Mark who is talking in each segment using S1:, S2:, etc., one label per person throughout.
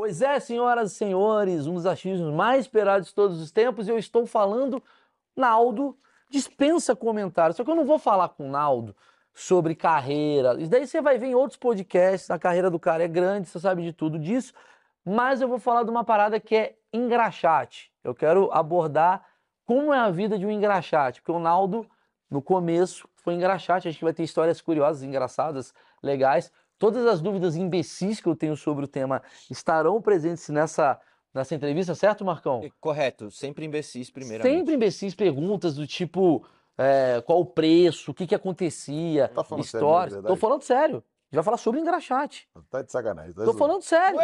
S1: Pois é, senhoras e senhores, um dos achismos mais esperados de todos os tempos, eu estou falando, Naldo, dispensa comentários. Só que eu não vou falar com o Naldo sobre carreira. Isso daí você vai ver em outros podcasts, a carreira do cara é grande, você sabe de tudo disso. Mas eu vou falar de uma parada que é engraxate. Eu quero abordar como é a vida de um engraxate, porque o Naldo, no começo, foi engraxate. A gente vai ter histórias curiosas, engraçadas, legais. Todas as dúvidas imbecis que eu tenho sobre o tema estarão presentes nessa, nessa entrevista, certo, Marcão?
S2: Correto, sempre imbecis primeiramente.
S1: Sempre imbecis perguntas do tipo é, qual o preço, o que, que acontecia,
S3: Tá falando sério,
S1: Tô falando sério. A gente vai falar sobre engraxate.
S3: Tá de sacanagem. Tá
S1: Tô
S3: zoando.
S1: falando sério.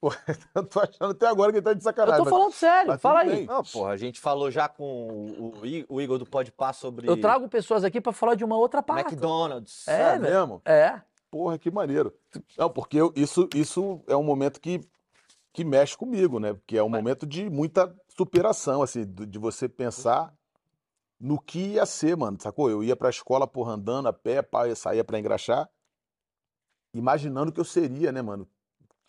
S3: Pô, eu tô achando até agora que ele tá de
S1: Eu
S3: sacanagem.
S1: tô
S3: mas-
S1: falando sério.
S3: mas
S1: Fala aí.
S2: Não, porra, a gente falou já com o, o Igor do Podpah sobre
S1: Eu trago pessoas aqui pra falar de uma outra parte.
S2: McDonald's.
S1: É,
S3: É
S1: velho.
S3: mesmo?
S1: É.
S3: Porra, que maneiro. Não, porque eu- isso, isso é um momento que, que mexe comigo, né? Porque é um momento de muita superação, assim, de você pensar no que ia ser, mano, sacou? Eu ia pra escola, porra, andando a pé, pá, eu saía pra engraxar, imaginando o que eu seria, né, mano?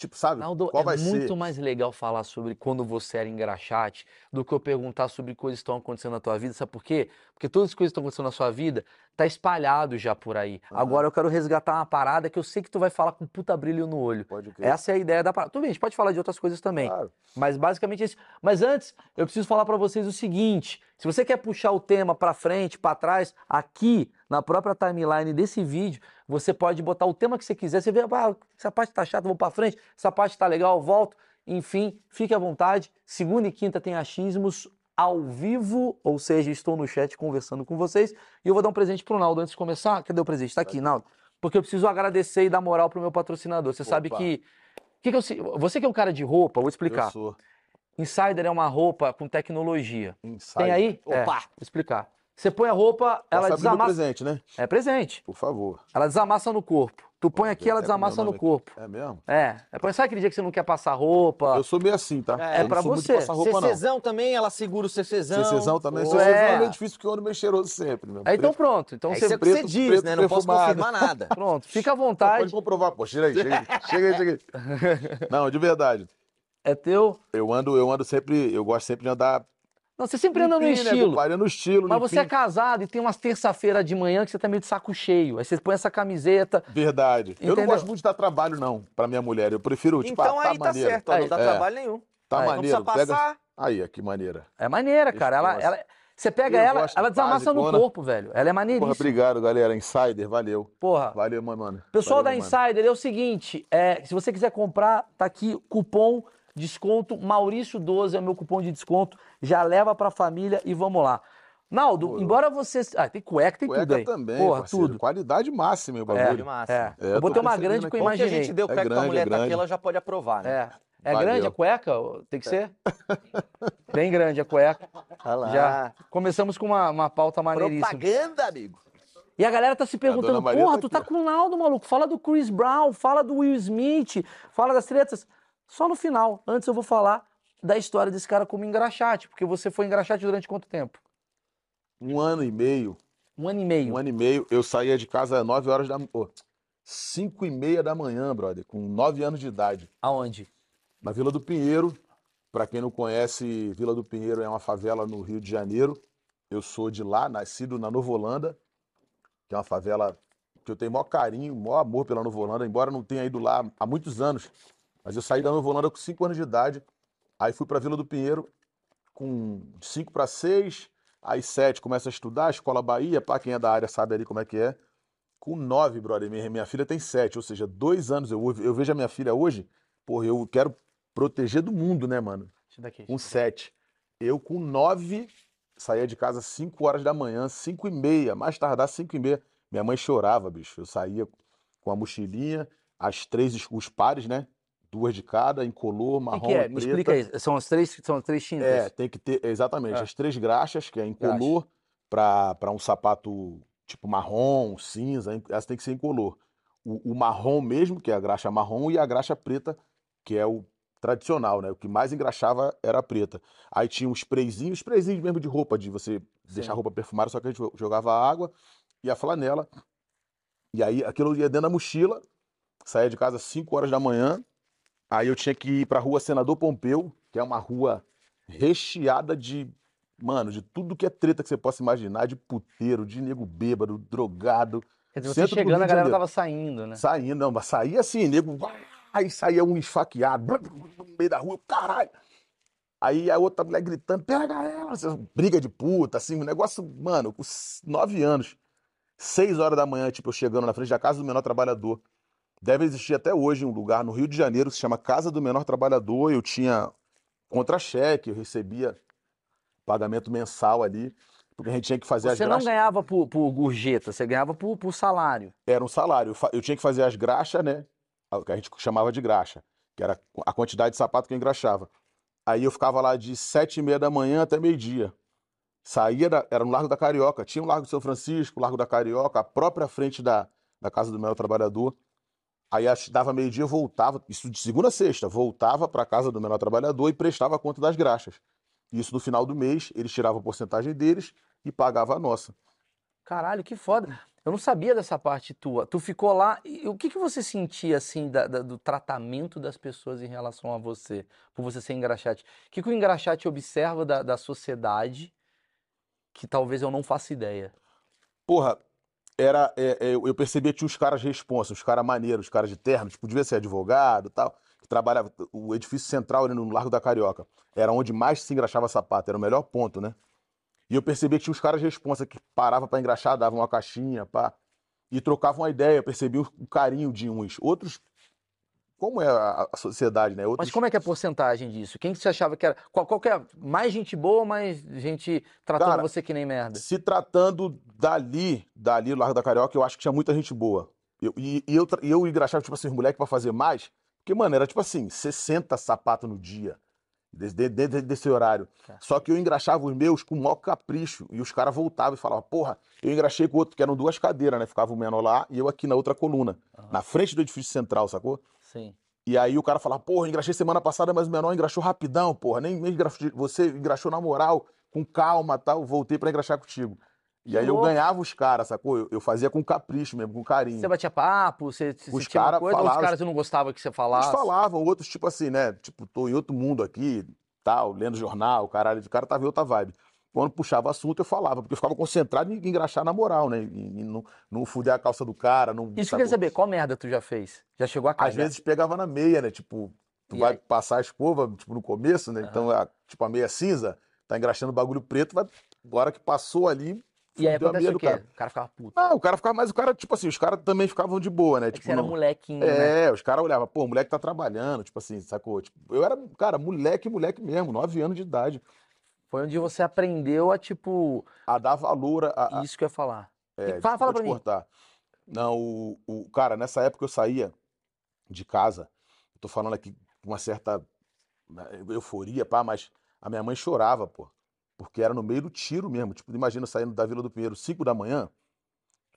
S3: Tipo, sabe?
S1: Naldo,
S3: Qual
S1: é
S3: vai
S1: muito
S3: ser?
S1: mais legal falar sobre quando você era engraxate do que eu perguntar sobre coisas que estão acontecendo na tua vida. Sabe por quê? Porque todas as coisas que estão acontecendo na sua vida tá espalhado já por aí.
S3: Aham.
S1: Agora eu quero resgatar uma parada que eu sei que tu vai falar com puta brilho no olho.
S3: Pode crer.
S1: Essa é a ideia da parada. Tudo bem, a gente pode falar de outras coisas também.
S3: Claro.
S1: Mas basicamente é isso. Mas antes, eu preciso falar pra vocês o seguinte: se você quer puxar o tema pra frente, pra trás, aqui na própria timeline desse vídeo, você pode botar o tema que você quiser. Você vê, ah, essa parte tá chata, vou pra frente. Essa parte tá legal, eu volto. Enfim, fique à vontade. Segunda e quinta tem achismos ao vivo, ou seja, estou no chat conversando com vocês. E eu vou dar um presente pro Naldo antes de começar. Cadê o presente? Tá aqui, Naldo. Porque eu preciso agradecer e dar moral pro meu patrocinador. Você sabe
S3: Opa.
S1: que. que que eu você que é um cara de roupa, vou explicar.
S3: Eu sou
S1: Insider é uma roupa com tecnologia.
S3: insider.
S1: Tem aí? É,
S2: Opa!
S1: vou explicar. Você põe a roupa, ela
S3: Posso abrir meu
S1: desamassa.
S3: presente, né?
S1: É presente.
S3: Por favor.
S1: Ela desamassa no corpo. Tu põe aqui, ela desamassa no
S3: aqui.
S1: corpo.
S3: É mesmo?
S1: É. é sabe aquele dia que você não quer passar roupa?
S3: Eu sou meio assim, tá?
S2: É,
S3: não
S1: pra você.
S3: roupa, não.
S2: CCzão também, ela segura o CCzão.
S3: CCzão também.
S2: Pô,
S3: CCzão é
S1: é.
S3: meio difícil porque eu ando meio cheiroso sempre, meu.
S1: Aí, então
S3: Preto-
S1: pronto. Então
S2: É
S1: você.
S2: isso que você
S3: preto-
S2: diz,
S3: preto
S2: né? Não posso
S3: perfumado.
S2: confirmar nada.
S1: Pronto, fica à
S3: Não,
S1: vontade.
S3: pode comprovar, pô. Chega aí, chega aí. chega aí, chega aí. Não, de verdade.
S1: É teu.
S3: Eu ando, eu ando sempre, eu gosto sempre de andar.
S1: Não, você sempre anda no
S3: né,
S1: estilo.
S3: compadre? no estilo,
S1: Mas você é casado e tem umas terça-feira de manhã que você tá meio de saco cheio. Aí você põe essa camiseta.
S3: Verdade. Eu
S1: Entendeu?
S3: não gosto muito de dar trabalho, não, pra minha mulher. Eu prefiro, tipo,
S2: Então
S3: ah, tá
S2: aí tá
S3: maneiro.
S2: certo, ó,
S1: Aí,
S2: não dá
S3: é.
S2: trabalho nenhum.
S3: Tá
S1: Aí,
S2: Não
S3: maneiro.
S2: precisa
S3: Pega...
S2: passar.
S3: Aí, ó, que maneira.
S1: É maneira, cara. Ela, ela, você pega
S3: Eu
S1: ela, ela desamassa no corpo, velho. Ela é
S3: Porra,
S1: maneiríssima.
S3: obrigado, galera. Insider, valeu.
S1: Porra.
S3: Valeu, mano. mano.
S1: Pessoal
S3: Valeu,
S1: da
S3: mano.
S1: Insider, é o seguinte, é, se você quiser comprar, tá aqui cupom desconto Maurício12 é o meu cupom de desconto. Já leva pra família e vamos lá. Naldo, embora você, ah, tem cueca, tem tudo
S3: Cueca
S1: aí.
S3: também,
S1: Porra,
S3: parceiro.
S1: tudo.
S3: Qualidade máxima, o
S1: É,
S3: bagulho.
S2: De massa.
S1: é.
S3: É,
S1: eu botei
S3: tô
S1: uma grande que eu
S2: Bom que a
S1: imaginei.
S2: gente deu
S3: É
S2: cueca pra
S3: grande,
S2: mulher
S3: é
S2: tá aqui,
S3: grande.
S2: ela já pode aprovar, né?
S1: É. É
S3: Valeu.
S1: grande a cueca? Tem que ser? Bem grande a cueca.
S2: Olha lá.
S1: Já começamos com uma, uma pauta maneiríssima.
S2: Propaganda, amigo.
S1: E a galera tá se perguntando, porra,
S3: tá
S1: tu
S3: aqui,
S1: tá com o Naldo, maluco. Fala do Chris Brown, fala do Will Smith, fala das tretas. Só no final. Antes eu vou falar da história desse cara como engraxate, porque você foi engraxate durante quanto tempo?
S3: Um ano e meio.
S1: Um ano e meio.
S3: Um ano e meio. Eu saía de casa às 9 horas da... Pô, 5 e meia da manhã, brother. Com 9 anos de idade.
S1: Aonde?
S3: Na Vila do Pinheiro. Pra quem não conhece, Vila do Pinheiro é uma favela no Rio de Janeiro. Eu sou de lá, nascido na Nova Holanda, que é uma favela que eu tenho maior carinho, maior amor pela Nova Holanda, embora não tenha ido lá há muitos anos. Mas eu saí da Nova Holanda com 5 anos de idade, aí fui para Vila do Pinheiro com 5 para 6, Aí sete, começa a estudar, Escola Bahia, pá, quem é da área sabe ali como é que é. Com nove, brother, minha, minha filha tem sete, ou seja, dois anos. Eu, eu vejo a minha filha hoje, porra, eu quero proteger do mundo, né, mano?
S1: Daqui.
S3: Com sete. Eu com nove, saía de casa às cinco horas da manhã, cinco e meia, mais tardar cinco e meia. Minha mãe chorava, bicho. Eu saía com a mochilinha, as três, os pares, né? Duas de cada, incolor, marrom,
S1: que, que é? Me
S3: preta.
S1: explica aí. São as três, são as três tintas.
S3: É, tem que ter, exatamente,
S1: É.
S3: as três graxas, que é incolor, para um sapato tipo marrom, cinza, essa tem que ser incolor. O, o marrom mesmo, que é a graxa marrom, e a graxa preta, que é o tradicional, né? O que mais engraxava era a preta. Aí tinha um sprayzinho, sprayzinho mesmo de roupa, de você deixar
S1: Sim.
S3: a roupa perfumada, só que a gente jogava água e a flanela. E aí aquilo ia dentro da mochila, saía de casa às 5 horas da manhã, aí eu tinha que ir pra rua Senador Pompeu, que é uma rua recheada de, mano, de tudo que é treta que você possa imaginar, de puteiro, de nego bêbado, drogado,
S1: Quer dizer, você chegando, a galera tava saindo, né?
S3: Saindo, não, mas saía assim, nego, aí saía um esfaqueado, no meio da rua, caralho. Aí a outra mulher gritando, pega ela, briga de puta, assim, um negócio, mano, com nove anos, seis horas da manhã, tipo, eu chegando na frente da Casa do Menor Trabalhador. Deve existir até hoje um lugar no Rio de Janeiro que se chama Casa do Menor Trabalhador, eu tinha contra-cheque, eu recebia pagamento mensal ali, porque a gente tinha que fazer as
S1: Você não
S3: graxas.
S1: ganhava por, por gorjeta, você ganhava por, por salário.
S3: era um salário. Eu Eu tinha que fazer as graxas, né? O que a gente chamava de graxa, que era a quantidade de sapato que eu engraxava. Aí eu ficava lá de sete e meia da manhã até meio-dia. Saía, da- era no Largo da Carioca. Tinha o Largo de São Francisco, o Largo da Carioca, a própria frente da, da Casa do Mel Trabalhador. Aí dava meio-dia, voltava, isso de segunda a sexta, voltava para a Casa do Menor Trabalhador e prestava a conta das graxas. Isso no final do mês, eles tiravam a porcentagem deles e pagavam a nossa.
S1: Caralho, que foda. Eu não sabia dessa parte tua. Tu ficou lá e o que que você sentia, assim, da- da- do tratamento das pessoas em relação a você, por você ser engraxate? O que que o engraxate observa da, da sociedade que talvez eu não faça ideia?
S3: Porra, era, é, é, eu percebia que tinha uns caras responsa, uns caras maneiros, uns caras de terno, tipo, devia ser advogado e tal, que trabalhava, o edifício central ali no Largo da Carioca, era onde mais se engraxava sapato, era o melhor ponto, né? E eu percebia que tinha uns caras responsa que parava pra engraxar, davam uma caixinha, pá, e trocavam uma ideia, eu percebi o carinho de uns. Outros, como é a, a sociedade, né? Outros,
S1: Mas como é que é a porcentagem disso? Quem que você achava que era? Qual, qual que é? Mais gente boa ou mais gente tratando
S3: Cara,
S1: você que nem merda?
S3: Se tratando dali, dali, Largo da Carioca, eu acho que tinha muita gente boa. Eu, e, e eu, e eu engraxava, tipo assim, os moleques pra fazer mais, porque, mano, era tipo assim, 60 sapatos no dia, desde, de- de- desse horário.
S1: Tá.
S3: Só que eu engraxava os meus com o maior capricho, e os caras voltavam e falavam, porra, eu engraxei com o outro, que eram duas cadeiras, né? Ficava o menor lá e eu aqui na outra coluna,
S1: Aham.
S3: na frente do edifício central, sacou?
S1: Sim.
S3: E aí o cara falava, porra, engraxei semana passada, mas o menor engraxou rapidão, porra. Nem, nem engraxou, você engraxou na moral, com calma tal, voltei pra engraxar contigo. E aí eu ganhava os caras, sacou? Eu, eu fazia com capricho mesmo, com carinho.
S1: Você batia papo, você se
S3: Os
S1: sentia
S3: cara
S1: coisa, os caras não gostavam que você
S3: Eles
S1: falasse?
S3: falavam, outros tipo assim, né? Tipo, tô em outro mundo aqui, tal, lendo jornal, caralho. O cara tava em outra vibe. Quando puxava assunto, eu falava, porque eu ficava concentrado em engraxar na moral, né? Em, não, não fuder a calça do cara, não.
S1: Isso que eu
S3: sacou?
S1: queria saber, qual merda tu já fez? Já chegou a cagar?
S3: Às vezes pegava na meia, né? Tipo, tu
S1: E
S3: vai
S1: aí?
S3: passar a escova, tipo, no começo, né? Então, a, tipo, a meia cinza, tá engraxando o bagulho preto, vai. Agora que passou ali,
S1: E aí
S3: fudeu a
S1: acontece
S3: meia
S1: o quê?
S3: cara.
S1: O cara ficava puto.
S3: Ah, o cara ficava, mas o cara, tipo assim, os caras também ficavam de boa, né?
S1: É
S3: Tipo,
S1: você era
S3: não-
S1: molequinho, né?
S3: É, os caras olhavam, pô, o moleque tá trabalhando, tipo assim, sacou? Tipo, eu era, cara, moleque, moleque mesmo, nove anos de idade.
S1: Foi onde você aprendeu a, tipo,
S3: A dar valor a. a
S1: isso que eu ia falar.
S3: é,
S1: fala- fala pra mim.
S3: cortar. Não, o, o. Cara, nessa época eu saía de casa, tô falando aqui com uma certa né, euforia, pá, mas a minha mãe chorava, pô. Porque era no meio do tiro mesmo. Tipo, imagina saindo da Vila do Pinheiro 5 da manhã,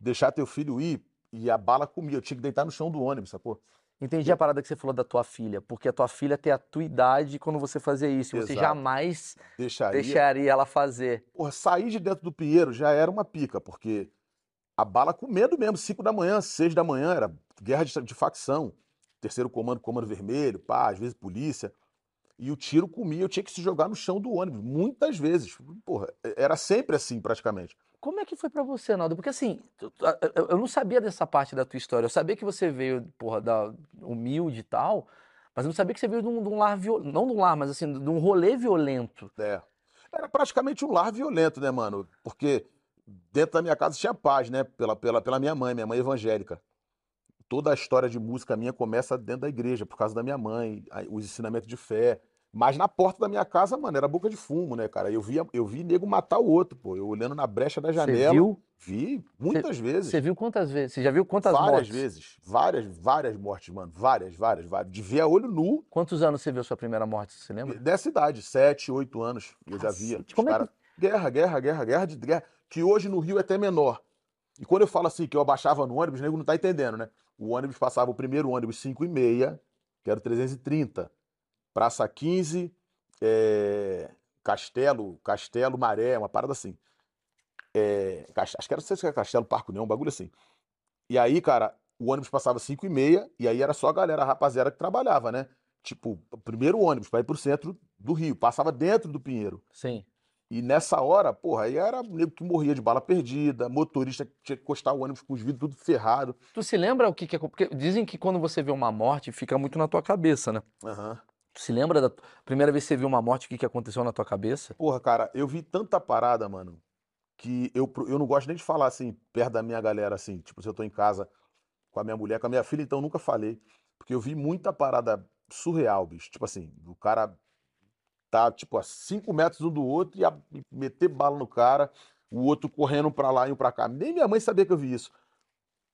S3: deixar teu filho ir e a bala comia. Eu tinha que deitar no chão do ônibus, sacou?
S1: Entendi a parada que você falou da tua filha, porque a tua filha tem a tua idade quando você fazia isso, e você
S3: Exato.
S1: jamais
S3: Deixaria.
S1: deixaria ela fazer.
S3: Porra, sair de dentro do Pinheiro já era uma pica, porque a bala com medo mesmo, 5 da manhã, 6 da manhã, era guerra de, de facção. Terceiro comando, comando vermelho, pá, às vezes polícia. E o tiro comia, eu tinha que se jogar no chão do ônibus, muitas vezes. Porra, era sempre assim, praticamente.
S1: Como é que foi pra você, Naldo? Porque assim, eu não sabia dessa parte da tua história. Eu sabia que você veio, porra, da humilde e tal, mas eu não sabia que você veio de um, de um lar violento, não de um lar, mas assim, de um rolê violento.
S3: É. era praticamente um lar violento, né, mano? Porque dentro da minha casa tinha paz, né? Pela, pela, pela minha mãe, minha mãe evangélica. Toda a história de música minha começa dentro da igreja, por causa da minha mãe, os ensinamentos de fé. Mas na porta da minha casa, mano, era boca de fumo, né, cara? Eu via, eu vi nego matar o outro, pô. Eu olhando na brecha da
S1: Você
S3: janela.
S1: viu?
S3: Vi muitas vezes.
S1: Você viu quantas vezes? Você já viu quantas
S3: várias
S1: mortes?
S3: vezes. Várias, várias mortes, mano. Várias, várias, várias. De ver a olho nu,
S1: Quantos anos você viu sua primeira morte? Você lembra?
S3: dessa idade, sete, oito anos, eu já via.
S1: Cacete,
S3: Os
S1: como é que-
S3: cara- Guerra, guerra, guerra, guerra de guerra. Que hoje no Rio é até menor. E quando eu falo assim, que eu abaixava no ônibus, o nego não tá entendendo, né? O ônibus passava o primeiro ônibus 5 e meia, que era o 330. Praça 15, é, Castelo, Castelo Maré, uma parada assim. É, acho que era, não sei se era Castelo Parco Neon, um bagulho assim. E aí, cara, o ônibus passava 5 e meia, e aí era só a galera, a rapaziada que trabalhava, né? Tipo, primeiro ônibus para ir pro centro do Rio, passava dentro do Pinheiro.
S1: Sim.
S3: E nessa hora, porra, aí era nego que morria de bala perdida, motorista que tinha que encostar o ônibus com os vidros tudo ferrado.
S1: Tu se lembra o que que é... Porque dizem que quando você vê uma morte, fica muito na tua cabeça, né?
S3: Aham.
S1: Tu se lembra da primeira vez que você viu uma morte, o que que aconteceu na tua cabeça?
S3: Porra, cara, eu vi tanta parada, mano, que eu, eu não gosto nem de falar assim, perto da minha galera, assim, tipo, se eu tô em casa com a minha mulher, com a minha filha, então nunca falei. Porque eu vi muita parada surreal, bicho. Tipo assim, o cara tá, tipo, a cinco metros um do outro e, a- meter bala no cara, o outro correndo pra lá e um pra cá. Nem minha mãe sabia que eu vi isso.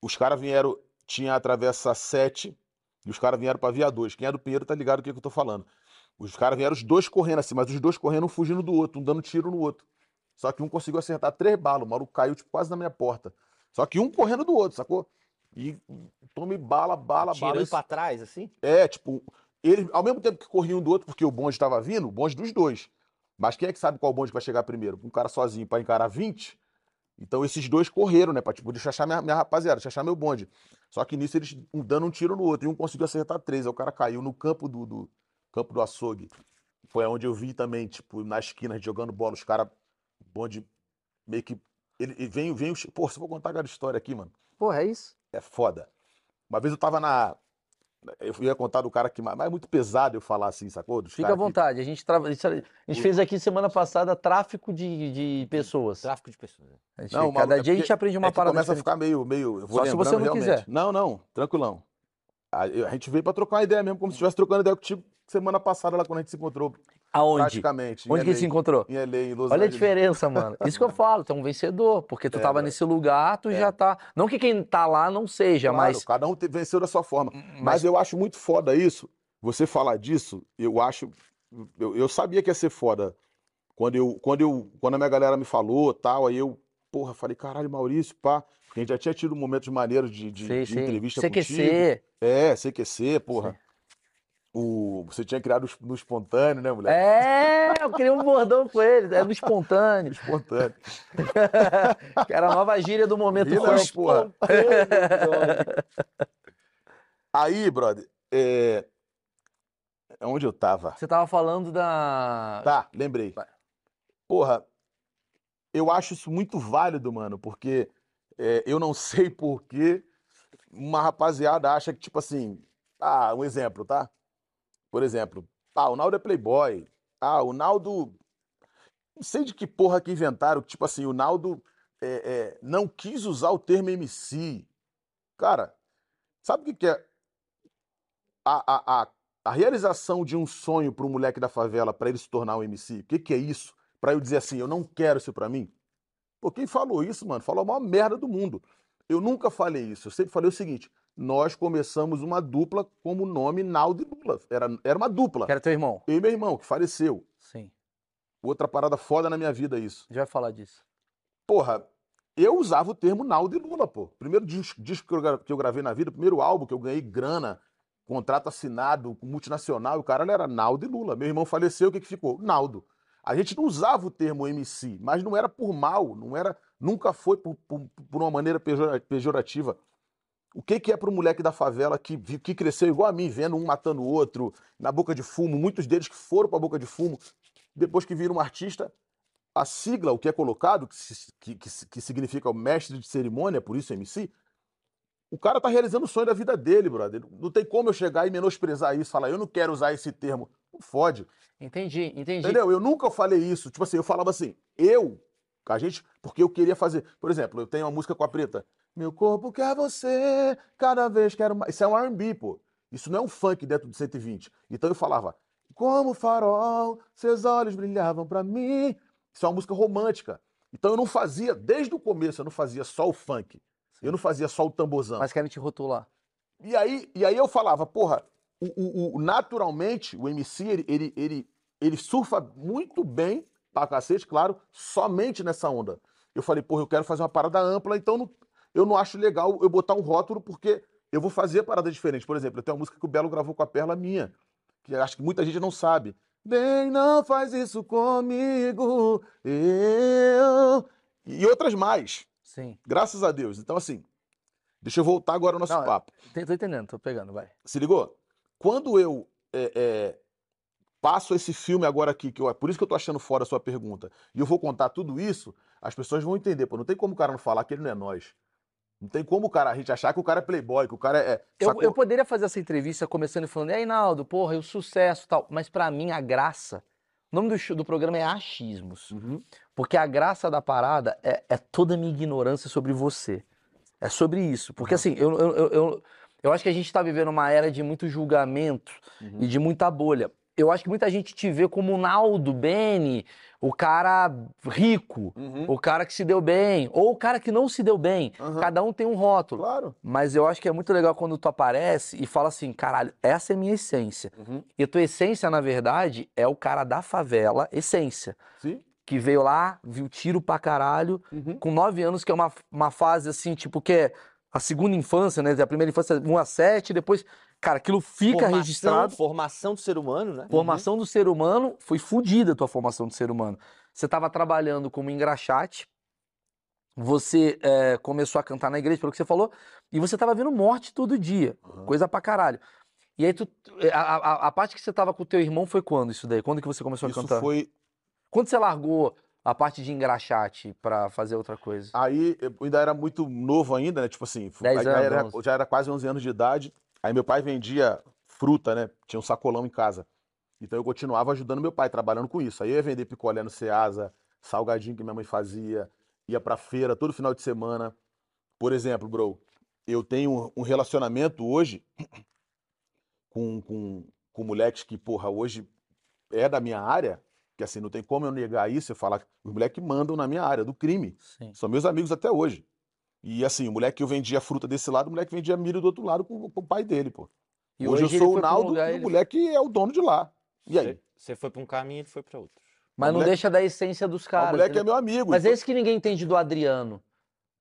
S3: Os caras vieram, tinha a travessa 7 e os caras vieram pra via 2. Quem é do Pinheiro tá ligado o que, que eu tô falando. Os caras vieram os dois correndo assim, mas os dois correndo um fugindo do outro, um dando tiro no outro. Só que um conseguiu acertar três balas, o maluco caiu tipo, quase na minha porta. Só que um correndo do outro, sacou? E tome bala, bala, bala.
S2: Tirando pra trás, assim?
S3: É, tipo, eles, ao mesmo tempo que corriam um do outro, porque o bonde estava vindo, o bonde dos dois. Mas quem é que sabe qual bonde vai chegar primeiro? Um cara sozinho para encarar 20? Então esses dois correram, né? Pra, tipo, deixa eu achar minha, minha rapaziada, deixa eu achar meu bonde. Só que nisso eles um dando um tiro no outro, e um conseguiu acertar três. Aí o cara caiu no campo do, do campo do açougue. Foi onde eu vi também, tipo, na esquina, jogando bola, os caras, bonde meio que. Ele, ele vem, vem, pô, se eu vou contar aquela história aqui, mano.
S1: Porra, é isso?
S3: É foda. Uma vez eu tava na. Eu ia contar do cara que. Mas é muito pesado eu falar assim, sacou? Dos
S1: Fica à
S3: cara que-
S1: vontade. A gente, tra... isso- a gente fez aqui semana passada tráfico de, de pessoas.
S2: Tráfico de pessoas.
S1: A gente-
S3: Não,
S1: cada
S3: é
S1: dia a gente aprende uma
S3: é que
S1: parada
S3: começa a
S1: diferente.
S3: ficar meio. meio eu vou
S1: Só se você não
S3: realmente.
S1: quiser.
S3: Não, não, tranquilão. A, a gente veio pra trocar uma ideia mesmo, como se estivesse trocando ideia contigo semana passada lá quando a gente se encontrou.
S1: Aonde?
S3: Praticamente.
S1: Onde que
S3: LA,
S1: se encontrou?
S3: Em LA, em Los
S1: Olha a
S3: Angeles.
S1: diferença, mano. Isso que eu falo, tu é um vencedor, porque tu
S3: É,
S1: tava
S3: brother.
S1: nesse lugar, tu
S3: É.
S1: já tá. Não que quem tá lá não seja,
S3: Claro,
S1: mas.
S3: cada um venceu da sua forma.
S1: Mas-
S3: Mas eu acho muito foda isso. Você falar disso, eu acho. Eu, eu sabia que ia ser foda. Quando, eu, quando, eu, quando a minha galera me falou tal, aí eu, porra, falei, caralho, Maurício, pá. Porque a gente já tinha tido momentos maneiros de, de,
S1: sei,
S3: de
S1: sei.
S3: entrevista contigo.
S1: CQC.
S3: É, CQC, porra.
S1: Sim.
S3: O, você tinha criado no espontâneo, né, moleque?
S1: É, eu queria um bordão com ele, é no espontâneo.
S3: Espontâneo.
S1: Que era a nova gíria do momento.
S3: Não, porra. Aí, brother, é... Onde eu tava?
S1: Você tava falando da.
S3: Tá, lembrei. Porra, eu acho isso muito válido, mano, porque é, eu não sei por que uma rapaziada acha que, tipo assim, ah, um exemplo, tá? Por exemplo, ah, o Naldo é playboy. Ah, o Naldo. Não sei de que porra que inventaram, tipo assim, o Naldo é, é, não quis usar o termo MC. Cara, sabe o que, que é a, a, a, a realização de um sonho para um moleque da favela para ele se tornar um MC? O que, que é isso? Para eu dizer assim, eu não quero isso para mim? Pô, quem falou isso, mano, falou a maior merda do mundo. Eu nunca falei isso. Eu sempre falei o seguinte: nós começamos uma dupla como nome Naldo e Lula. Era, era uma dupla.
S1: Que era teu irmão.
S3: Eu e meu irmão, que faleceu.
S1: Sim.
S3: Outra parada foda na minha vida, isso.
S1: A gente vai falar disso.
S3: Porra, eu usava o termo Naldo e Lula, pô. Primeiro disco, disco que, eu, que eu gravei na vida, primeiro álbum que eu ganhei grana, contrato assinado com multinacional, e o cara era Naldo e Lula. Meu irmão faleceu, o que, que ficou? Naldo. A gente não usava o termo MC, mas não era por mal, não era, nunca foi por, por, por uma maneira pejora- pejorativa. O que, que é para um moleque da favela que, que cresceu igual a mim, vendo um matando o outro, na boca de fumo, muitos deles que foram para a boca de fumo, depois que viram um artista, a sigla, o que é colocado, que, que, que significa o mestre de cerimônia, por isso MC, o cara tá realizando o sonho da vida dele, brother. Não tem como eu chegar e menosprezar isso, falar, eu não quero usar esse termo. Não fode.
S1: Entendi, entendi.
S3: Entendeu? Eu nunca falei isso. Tipo assim, eu falava assim, eu, a gente, porque eu queria fazer. Por exemplo, eu tenho uma música com a Preta. Meu corpo quer você, cada vez quero mais. Isso é um R&B, pô. Isso não é um funk dentro de 120. Então eu falava, como farol, seus olhos brilhavam pra mim. Isso é uma música romântica. Então eu não fazia, desde o começo, eu não fazia só o funk. Eu não fazia só o tamborzão.
S1: Mas querem te rotular.
S3: E aí, e aí eu falava, porra, o, o- o- naturalmente o MC ele, ele, ele, ele surfa muito bem, pra cacete, claro, somente nessa onda. Eu falei, porra, eu quero fazer uma parada ampla, então não- eu não acho legal eu botar um rótulo, porque eu vou fazer parada diferente. Por exemplo, eu tenho uma música que o Belo gravou com a Perla minha, que acho que muita gente não sabe. Bem, não faz isso comigo, eu. E outras mais,
S1: Sim.
S3: graças a Deus. Então, assim, deixa eu voltar agora ao nosso
S1: Não, é-
S3: papo.
S1: Tô tô entendendo, tô pegando, vai.
S3: Se ligou? Quando eu é, é, passo esse filme agora aqui, que eu, por isso que eu tô achando fora a sua pergunta, e eu vou contar tudo isso, as pessoas vão entender. Pô, não tem como o cara não falar que ele não é nós. Não tem como o cara, a gente achar que o cara é playboy, que o cara é.
S1: Eu,
S3: sacou?
S1: eu poderia fazer essa entrevista começando e falando, e aí, Naldo, porra, eu sucesso e tal. Mas pra mim, a graça. O nome do, do programa é Achismos.
S3: Uhum.
S1: Porque a graça da parada é, é toda a minha ignorância sobre você. É sobre isso. Porque assim, eu, eu, eu, eu, eu acho que a gente tá vivendo uma era de muito julgamento
S3: Uhum.
S1: e de muita bolha. Eu acho que muita gente te vê como o Naldo, Beni, o cara rico,
S3: Uhum.
S1: o cara que se deu bem, ou o cara que não se deu bem.
S3: Aham.
S1: Cada um tem um rótulo.
S3: Claro.
S1: Mas eu acho que é muito legal quando tu aparece e fala assim, caralho, essa é minha essência.
S3: Uhum.
S1: E a tua essência, na verdade, é o cara da favela, essência.
S3: Sim.
S1: Que veio lá, viu tiro pra caralho,
S3: Uhum.
S1: com nove anos, que é uma, uma fase assim, tipo, que é a segunda infância, né? A primeira infância, 1 a 7, depois, cara, aquilo fica
S2: Formação-
S1: registrado.
S2: Formação do ser humano, né?
S1: Formação do ser humano, foi fodida a tua formação do ser humano. Você estava trabalhando como engraxate, você eh, começou a cantar na igreja, pelo que você falou, e você estava vendo morte todo dia,
S3: Uhum.
S1: coisa pra caralho. E aí tu, eh, a, a- a parte que você tava com o teu irmão foi quando isso daí? Quando que você começou a
S3: Isso
S1: cantar?
S3: foi.
S1: Quando você largou a parte de engraxate pra fazer outra coisa?
S3: Aí eu ainda era muito novo ainda, né? Tipo assim, já, era,
S1: 11.
S3: já era quase 11 anos de idade. Aí meu pai vendia fruta, né? Tinha um sacolão em casa. Então eu continuava ajudando meu pai, trabalhando com isso. Aí eu ia vender picolé no Ceasa, salgadinho que minha mãe fazia, ia pra feira todo final de semana. Por exemplo, bro, eu tenho um relacionamento hoje com, com, com moleques que, porra, hoje é da minha área, que assim, não tem como eu negar isso, eu falar que os moleques mandam na minha área, do crime.
S1: Sim.
S3: São meus amigos até hoje. E assim, o moleque que eu vendia fruta desse lado, o moleque vendia milho do outro lado com, com o pai dele, pô.
S1: E
S3: hoje,
S1: hoje
S3: eu sou o
S1: um
S3: Naldo
S1: lugar,
S3: e o
S1: ele-
S3: moleque é o dono de lá. E aí?
S2: Você- foi pra um caminho e ele foi pra outro.
S1: Mas não
S3: moleque-
S1: deixa da essência dos
S3: o
S1: caras.
S3: moleque é meu amigo.
S1: Mas é
S3: então-
S1: esse que ninguém entende do Adriano.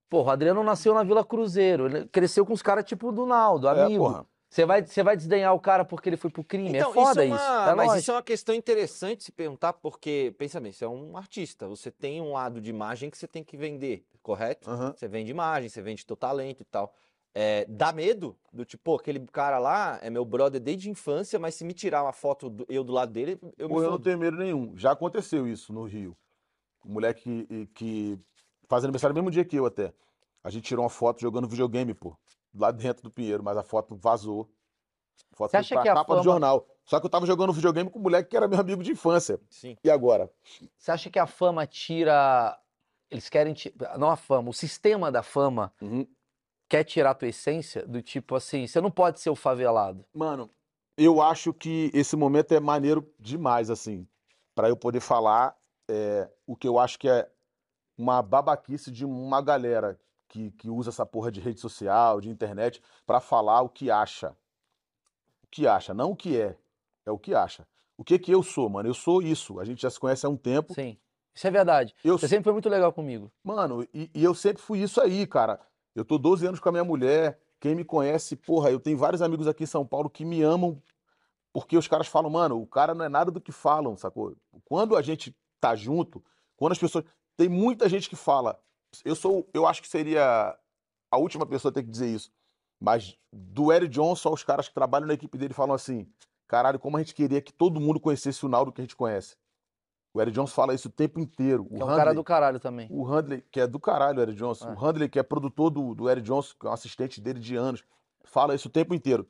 S1: Porra, o Adriano nasceu na Vila Cruzeiro. Ele cresceu com os caras tipo do Naldo,
S3: É,
S1: amigo.
S3: porra.
S1: Você vai, você vai desdenhar o cara porque ele foi pro crime?
S2: Então,
S1: é foda
S2: isso
S1: isso.
S2: é uma,
S1: É
S2: mas
S1: lógico.
S2: isso é uma questão interessante se perguntar, porque, pensa bem, você é um artista, você tem um lado de imagem que você tem que vender, correto?
S3: Aham.
S2: Você vende imagem, você vende teu talento e tal. É, dá medo do tipo, pô, aquele cara lá é meu brother desde a infância, mas se me tirar uma foto do- eu do lado dele, eu me
S3: Pô, eu não tenho medo nenhum. Já aconteceu isso no Rio. O moleque que, que faz aniversário no mesmo dia que eu até. A gente tirou uma foto jogando videogame, pô. Lá dentro do Pinheiro, mas a foto vazou. A foto
S1: Você
S3: foi
S1: acha
S3: pra
S1: que a
S3: capa
S1: fama-
S3: do jornal. Só que eu tava jogando videogame com um moleque que era meu amigo de infância.
S2: Sim.
S3: E agora?
S1: Você acha que a fama tira. Eles querem. ti- Não a fama, o sistema da fama
S3: Uhum.
S1: quer tirar a tua essência do tipo assim, você não pode ser o favelado.
S3: Mano, eu acho que esse momento é maneiro demais, assim, Pra eu poder falar é, o que eu acho que é uma babaquice de uma galera que, que usa essa porra de rede social, de internet, pra falar o que acha. O que acha, não o que é, é o que acha. O que que eu sou, mano? Eu sou isso. A gente já se conhece há um tempo.
S1: Sim. Isso é verdade.
S3: Eu
S1: Você sempre foi muito legal comigo.
S3: Mano, e, e eu sempre fui isso aí, cara. Eu tô 12 anos com a minha mulher. Quem me conhece, porra, eu tenho vários amigos aqui em São Paulo que me amam porque os caras falam, mano, o cara não é nada do que falam, sacou? Quando a gente tá junto, quando as pessoas. Tem muita gente que fala. Eu sou. Eu acho que seria a última pessoa a ter que dizer isso. Mas do Eric Johnson aos caras que trabalham na equipe dele falam assim: caralho, como a gente queria que todo mundo conhecesse o Naldo que a gente conhece. O Eric Johnson fala isso o tempo inteiro. O
S1: é um cara
S3: Handley-
S1: do caralho também.
S3: o Handley, que é do caralho, o Eric Johnson.
S1: É.
S3: O Handley, que é produtor do, do Eric Johnson, que é um assistente dele de anos, fala isso o tempo inteiro.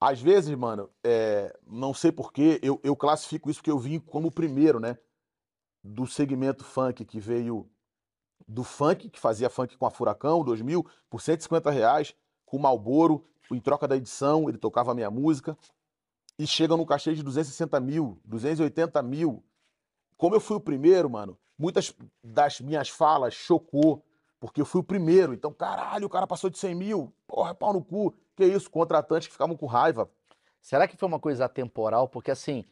S3: Às vezes, mano, é, não sei porquê, eu, eu classifico isso porque eu vim como o primeiro, né? Do segmento funk que veio do funk, que fazia funk com a Furacão, 2000, por 150 reais, com o Malboro, em troca da edição, ele tocava a minha música, e chega num cachê de 260 mil, 280 mil. Como eu fui o primeiro, mano, muitas das minhas falas chocou, porque eu fui o primeiro. Então, caralho, o cara passou de 100 mil, porra, pau no cu. Que isso, contratantes que ficavam com raiva.
S1: Será que foi uma coisa atemporal? Porque assim,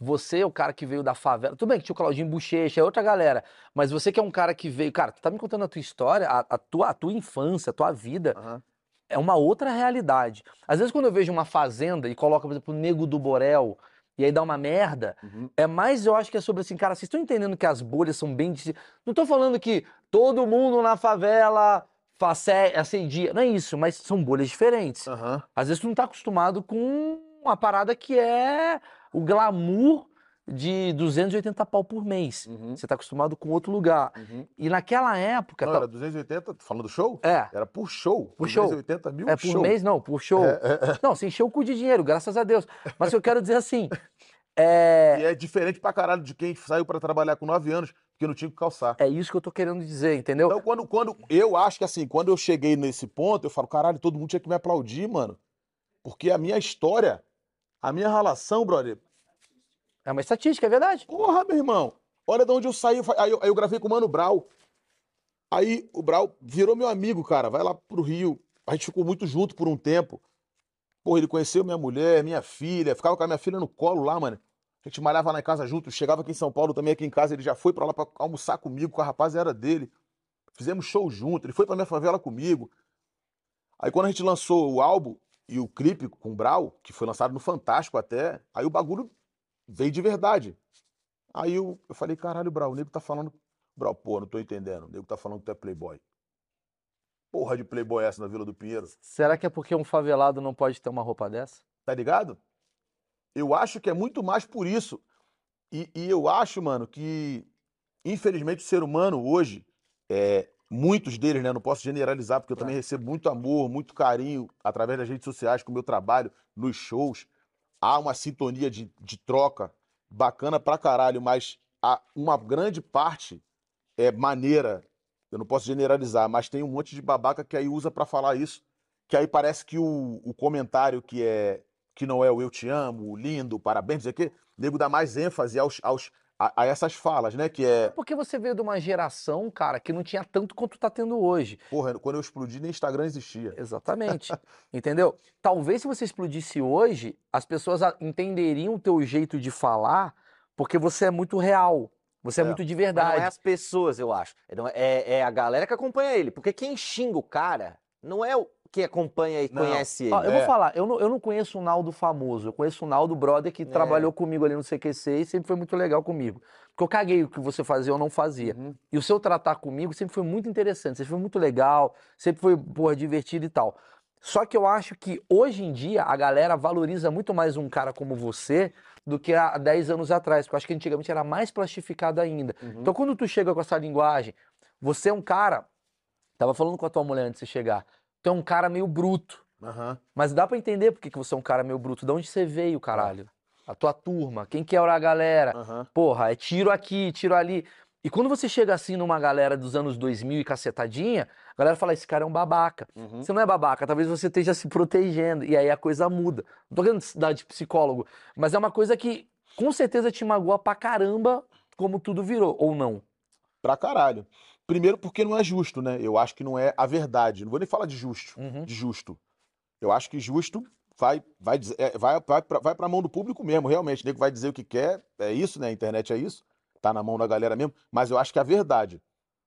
S1: você é o cara que veio da favela. Tudo bem que tinha o Claudinho Bochecha, é outra galera. Mas você que é um cara que veio. Cara, tu tá me contando a tua história, a, a tua, a tua infância, a tua vida.
S3: Aham.
S1: É uma outra realidade. Às vezes, quando eu vejo uma fazenda e coloca, por exemplo, o Nego do Borel, e aí dá uma merda,
S3: Uhum.
S1: é mais, eu acho que é sobre assim, cara, vocês estão entendendo que as bolhas são bem. Não tô falando que todo mundo na favela faz assedia. Não é isso, mas são bolhas diferentes.
S3: Aham.
S1: Às vezes tu não tá acostumado com uma parada que é o glamour de 280 pau por mês.
S3: Uhum.
S1: Você tá acostumado com outro lugar.
S3: Uhum.
S1: E naquela época.
S3: Não,
S1: tá-
S3: era 280, falando do show?
S1: É.
S3: Era por show.
S1: Por show.
S3: 280 mil
S1: É por
S3: show.
S1: mês, não, por show.
S3: É, é, é.
S1: Não, você encheu o cu de dinheiro, graças a Deus. Mas eu quero dizer assim. É,
S3: E é diferente pra caralho de quem saiu pra trabalhar com 9 anos, porque não tinha que calçar.
S1: é isso que eu tô querendo dizer, entendeu?
S3: Então, quando, quando. Eu acho que assim, quando eu cheguei nesse ponto, eu falo, caralho, todo mundo tinha que me aplaudir, mano. Porque a minha história, a minha relação, brother.
S1: É uma estatística, é verdade.
S3: Porra, meu irmão. Olha de onde eu saí. Aí eu, aí eu gravei com o Mano Brau. Aí o Brau virou meu amigo, cara. Vai lá pro Rio. A gente ficou muito junto por um tempo. Porra, ele conheceu minha mulher, minha filha. Ficava com a minha filha no colo lá, mano. A gente malhava em casa junto. Chegava aqui em São Paulo também, aqui em casa. Ele já foi pra lá pra almoçar comigo, com a rapaziada dele. Fizemos show junto. Ele foi pra minha favela comigo. Aí quando a gente lançou o álbum e o clipe com o Brau, que foi lançado no Fantástico até, aí o bagulho veio de verdade. Aí eu, eu falei, caralho, Brau, o nego tá falando. Brau, pô, não tô entendendo. O nego tá falando que tu é playboy. Porra de playboy é essa na Vila do Pinheiro?
S1: Será que é porque um favelado não pode ter uma roupa dessa?
S3: Tá ligado? Eu acho que é muito mais por isso. E, e eu acho, mano, que infelizmente o ser humano hoje, é, muitos deles, né? Não posso generalizar, porque eu também recebo muito amor, muito carinho através das redes sociais, com o meu trabalho, nos shows. Há uma sintonia de, de troca bacana pra caralho, mas há uma grande parte é maneira. Eu não posso generalizar, mas tem um monte de babaca que aí usa pra falar isso. Que aí parece que o, o comentário que é que não é o eu te amo, lindo, parabéns, não sei o quê, nego dá mais ênfase aos, aos, a, a essas falas, né? Que é,
S1: Porque você veio de uma geração, cara, que não tinha tanto quanto tá tendo hoje.
S3: porra, quando eu explodi nem Instagram existia.
S1: Exatamente. Entendeu? Talvez se você explodisse hoje, as pessoas entenderiam o teu jeito de falar, porque você é muito real. Você é,
S3: É.
S1: muito de
S2: Mas não
S1: verdade.
S2: é as pessoas, eu acho. É, não- é, é a galera que acompanha ele. Porque quem xinga o cara não é o que acompanha e
S3: Não.
S2: conhece ele.
S1: Eu
S3: É.
S1: vou falar, eu não, eu não conheço o Naldo famoso, eu conheço o Naldo brother que trabalhou comigo ali no CQC e sempre foi muito legal comigo. Porque eu caguei o que você fazia ou não fazia.
S3: Uhum.
S1: E o seu tratar comigo sempre foi muito interessante, sempre foi muito legal, sempre foi, porra, divertido e tal. Só que eu acho que hoje em dia a galera valoriza muito mais um cara como você do que há 10 anos atrás, porque eu acho que antigamente era mais plastificado ainda.
S3: Uhum.
S1: Então quando tu chega com essa linguagem, você é um cara, tava falando com a tua mulher antes de chegar, tu é um cara meio bruto.
S3: Aham.
S1: Mas dá pra entender porque que você é um cara meio bruto. De onde você veio, caralho? A tua turma, quem que era a galera?
S3: Aham.
S1: Porra, é tiro aqui, tiro ali. E quando você chega assim numa galera dos anos 2000 e cacetadinha, a galera fala, esse cara é um babaca.
S3: Uhum.
S1: Você não é babaca, talvez você esteja se protegendo. E aí a coisa muda. Não tô querendo dar de psicólogo, mas é uma coisa que com certeza te magoa pra caramba como tudo virou, ou não.
S3: Pra caralho. Primeiro porque não é justo, né? Eu acho que não é a verdade. Não vou nem falar de justo.
S1: Uhum.
S3: De justo. Eu acho que justo vai, vai, é, vai, vai, pra, vai pra mão do público mesmo, realmente. O nego vai dizer o que quer. É isso, né? A internet é isso. Tá na mão da galera mesmo. Mas eu acho que é a verdade.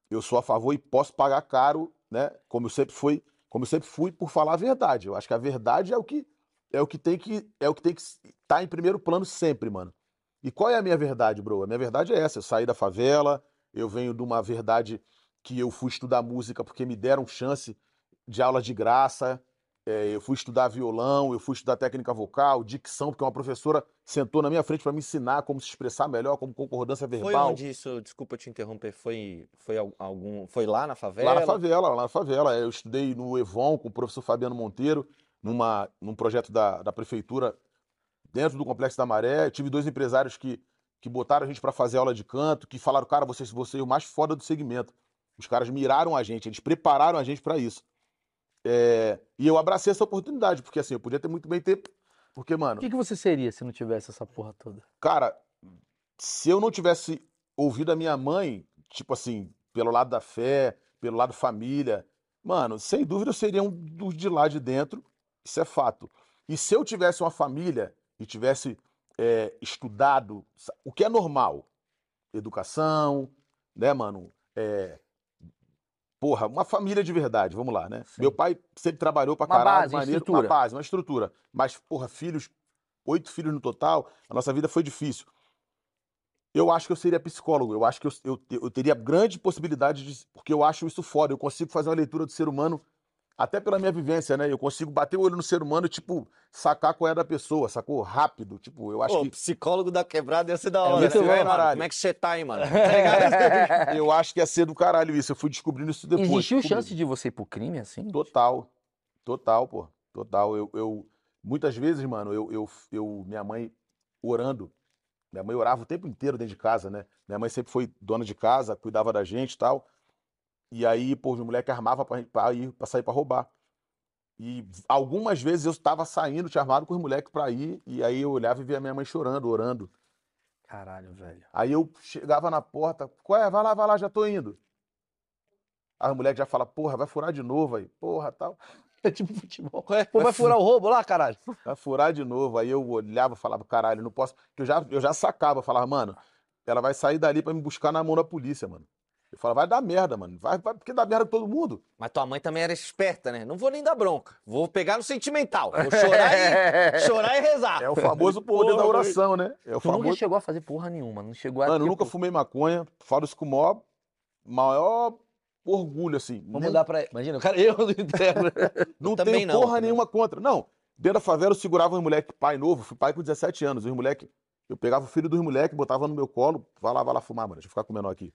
S3: Eu sou a favor e posso pagar caro, né? Como eu sempre fui, como eu sempre fui por falar a verdade. Eu acho que a verdade é o que é o que tem que é o que tem que estar em primeiro plano sempre, mano. E qual é a minha verdade, bro? A minha verdade é essa. Eu saí da favela, eu venho de uma verdade que eu fui estudar música porque me deram chance de aula de graça. É, eu fui estudar violão, eu fui estudar técnica vocal, dicção, porque uma professora sentou na minha frente para me ensinar como se expressar melhor, como concordância
S2: Foi
S3: verbal.
S2: onde isso, desculpa te interromper, foi, foi al- algum. Foi lá na
S3: Lá
S2: favela?
S3: na favela, lá na favela. Eu estudei no Evon com o professor Fabiano Monteiro, numa, num projeto da, da prefeitura dentro do Complexo da Maré. Tive dois empresários que, que botaram a gente para fazer aula de canto, que falaram, cara, você, você é o mais foda do segmento. Os caras miraram a gente, eles prepararam a gente para isso. É, e eu abracei essa oportunidade, porque assim, eu podia ter muito bem ter. Porque, mano.
S1: O que, que você seria se não tivesse essa porra toda?
S3: Cara, se eu não tivesse ouvido a minha mãe, tipo assim, pelo lado da fé, pelo lado família, mano, sem dúvida eu seria um dos de lá de dentro, isso é fato. E se eu tivesse uma família e tivesse é, estudado o que é normal, educação, né, mano? É, porra, uma família de verdade, vamos lá, né?
S1: Sim.
S3: Meu pai sempre trabalhou pra
S1: Uma
S3: caralho,
S1: base, uma
S3: maneiro,
S1: estrutura.
S3: uma base, uma estrutura. Mas, porra, filhos, oito filhos no total, a nossa vida foi difícil. Eu acho que eu seria psicólogo, eu acho que eu, eu, eu teria grande possibilidade de. Porque eu acho isso foda, eu consigo fazer uma leitura do ser humano, até pela minha vivência, né? Eu consigo bater o olho no ser humano e, tipo, sacar qual é da pessoa, sacou? Rápido. Tipo, eu acho
S2: Pô,
S3: que.
S2: psicólogo da quebrada ia ser da
S1: É
S2: hora.
S1: muito
S2: né?
S1: bom,
S3: caralho.
S2: Como é que você tá aí, mano? Tá
S3: eu acho que ia ser do caralho isso. Eu fui descobrindo isso depois.
S1: Existiu
S3: descobri.
S1: chance de você ir pro crime assim?
S3: Total. Total, pô. Total. Eu, eu muitas vezes, mano, eu, eu, eu, minha mãe orando. Minha mãe orava o tempo inteiro dentro de casa, né? Minha mãe sempre foi dona de casa, cuidava da gente e tal. E aí, pô, os moleque armava pra, pra ir para sair pra roubar. E algumas vezes eu estava saindo, tinha armado com os moleques pra ir, e aí eu olhava e via minha mãe chorando, orando.
S1: Caralho, velho.
S3: Aí eu chegava na porta, qual é? Vai lá, vai lá, já tô indo. Aí o moleque já fala, porra, vai furar de novo aí, porra, tal.
S1: É tipo futebol.
S2: Ué,
S1: Pô, vai furar o roubo lá, caralho?
S3: Vai furar de novo. Aí eu olhava e falava, caralho, não posso. Eu já, eu já sacava, falava, mano, ela vai sair dali pra me buscar na mão da polícia, mano. Eu falava, vai dar merda, mano. Vai, vai, porque dá merda com todo mundo.
S2: Mas tua mãe também era esperta, né? Não vou nem dar bronca. Vou pegar no sentimental. Vou chorar e, chorar e rezar.
S3: É o famoso poder da
S2: Porra,
S3: oração, né? É o
S1: Tu nunca
S3: famoso.
S1: chegou a fazer porra nenhuma, não chegou a
S3: Mano, eu nunca
S1: por-
S3: fumei maconha. Falo isso com o maior, maior orgulho, assim.
S1: Vamos
S3: Nem-
S1: mudar pra. Imagina, o cara, eu do interno.
S3: Não
S2: Também
S3: tenho
S2: não,
S3: porra
S2: também.
S3: nenhuma contra. Não, dentro da favela eu segurava os moleque pai novo, fui pai com 17 anos. Os moleque, eu pegava o filho dos moleque, botava no meu colo, vai lá, vai lá fumar, mano, deixa eu ficar com o menor aqui.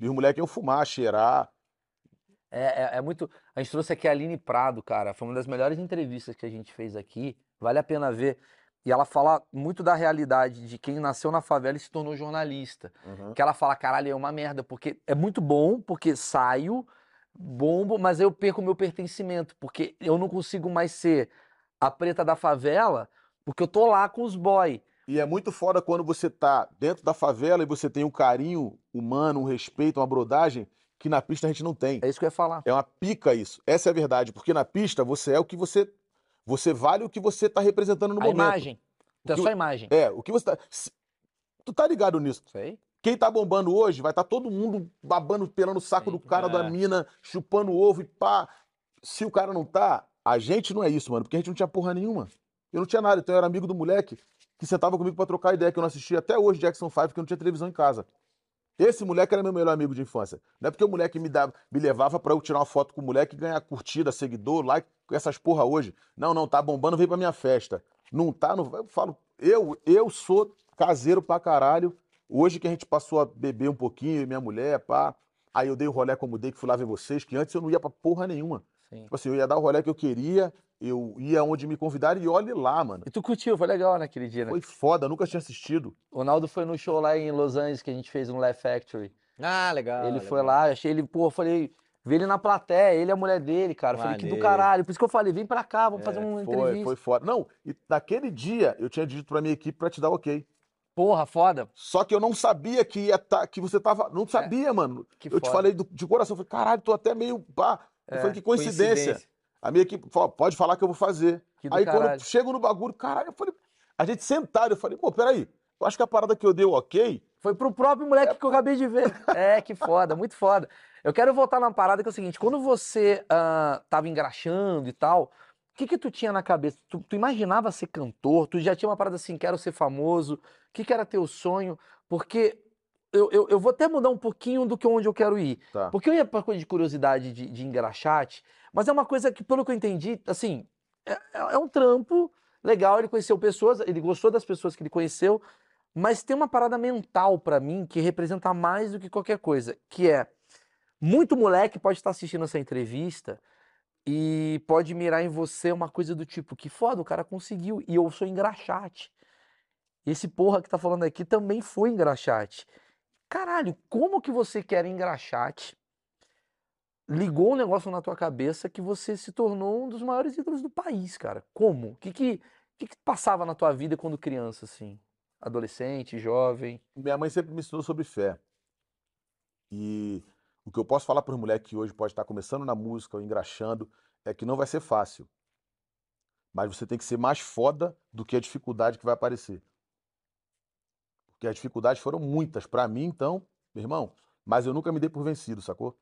S3: E os moleques iam fumar, cheirar.
S1: É, é, é muito. A gente trouxe aqui a Aline Prado, cara. Foi uma das melhores entrevistas que a gente fez aqui. Vale a pena ver. E ela fala muito da realidade de quem nasceu na favela e se tornou jornalista. Que ela fala, caralho, é uma merda, porque é muito bom, porque saio, bombo, mas eu perco meu pertencimento, porque eu não consigo mais ser a preta da favela, porque eu tô lá com os boy.
S3: E é muito foda quando você tá dentro da favela e você tem um carinho humano, um respeito, uma brodagem que na pista a gente não tem.
S1: É isso que eu ia falar.
S3: É uma pica isso. Essa é a verdade, porque na pista você é o que você você vale o que você tá representando no
S1: a
S3: momento.
S1: imagem. Tu é
S3: que
S1: só
S3: o-
S1: a imagem.
S3: É, o que você tá se- Tu tá ligado nisso?
S1: Isso aí?
S3: Quem tá bombando hoje vai estar todo mundo babando, pelando o saco do cara, da
S2: É.
S3: mina, chupando ovo e pá. Se o cara não tá, a gente não é isso, mano, porque a gente não tinha porra nenhuma. Eu não tinha nada, então eu era amigo do moleque que sentava comigo pra trocar ideia, que eu não assistia até hoje Jackson 5, porque eu não tinha televisão em casa. Esse moleque era meu melhor amigo de infância. Não é porque o moleque me, dava, me levava pra eu tirar uma foto com o moleque e ganhar curtida, seguidor, like, com essas porra hoje. Não, não, tá bombando, vem pra minha festa. Não tá, não. Eu falo, eu, eu sou caseiro pra caralho. Hoje que a gente passou a beber um pouquinho, e minha mulher, pá. Aí eu dei o rolê como dei, que fui lá ver vocês, que antes eu não ia pra porra nenhuma.
S1: Sim.
S3: Tipo assim, eu ia dar o rolê que eu queria, eu ia onde me convidaram e olhe lá, mano.
S1: E tu curtiu, foi legal naquele dia, né?
S3: Foi foda, nunca tinha assistido.
S1: O Naldo foi no show lá em Los Angeles que a gente fez no Laugh Factory.
S2: Ah, legal.
S1: ele
S2: legal.
S1: foi lá, achei ele, pô, eu falei, vi ele na plateia, ele e a mulher dele, cara. Eu falei, que do
S2: Maneiro.
S1: caralho. Por isso que eu falei, vem pra cá, vamos fazer
S3: É,
S1: uma
S3: foi,
S1: entrevista.
S3: foi foda. Não, e naquele dia eu tinha dito pra minha equipe pra te dar ok.
S1: Porra, foda.
S3: Só que eu não sabia que ia tá, que você tava. Não sabia, mano.
S1: É, Que
S3: eu te
S1: foda.
S3: falei do- de coração. Eu falei, caralho, tô até meio. Pá. Eu
S1: É,
S3: falei, que coincidência. A minha equipe falou, pode falar que eu vou fazer. Aí quando
S1: caralho.
S3: chego no bagulho, caralho, eu falei, a gente sentado, eu falei, pô, peraí. Eu acho que a parada que eu dei ok.
S1: Foi pro próprio moleque que eu acabei de ver. É, que foda, muito foda. Eu quero voltar na parada que é o seguinte, quando você ah, tava engraxando e tal, o que que tu tinha na cabeça? Tu, tu imaginava ser cantor? Tu já tinha uma parada assim, quero ser famoso? O que que era teu sonho? Porque eu, eu, eu vou até mudar um pouquinho do que onde eu quero ir.
S3: Tá.
S1: Porque eu ia pra coisa de curiosidade de, de engraxate, mas é uma coisa que, pelo que eu entendi, assim, é, é- é um trampo legal, ele conheceu pessoas, ele gostou das pessoas que ele conheceu, mas tem uma parada mental pra mim que representa mais do que qualquer coisa, que é muito moleque pode estar assistindo essa entrevista e pode mirar em você uma coisa do tipo, que foda, o cara conseguiu, e eu sou engraxate. Esse porra que tá falando aqui também foi engraxate. Caralho, como que você quer engraxate? Ligou um negócio na tua cabeça que você se tornou um dos maiores ídolos do país, cara. Como? O que que, que que passava na tua vida quando criança, assim? Adolescente, jovem?
S3: Minha mãe sempre me ensinou sobre fé. E o que eu posso falar para os moleques que hoje pode estar começando na música ou engraxando é que não vai ser fácil. Mas você tem que ser mais foda do que a dificuldade que vai aparecer. Porque as dificuldades foram muitas para mim, então, meu irmão, mas eu nunca me dei por vencido, sacou?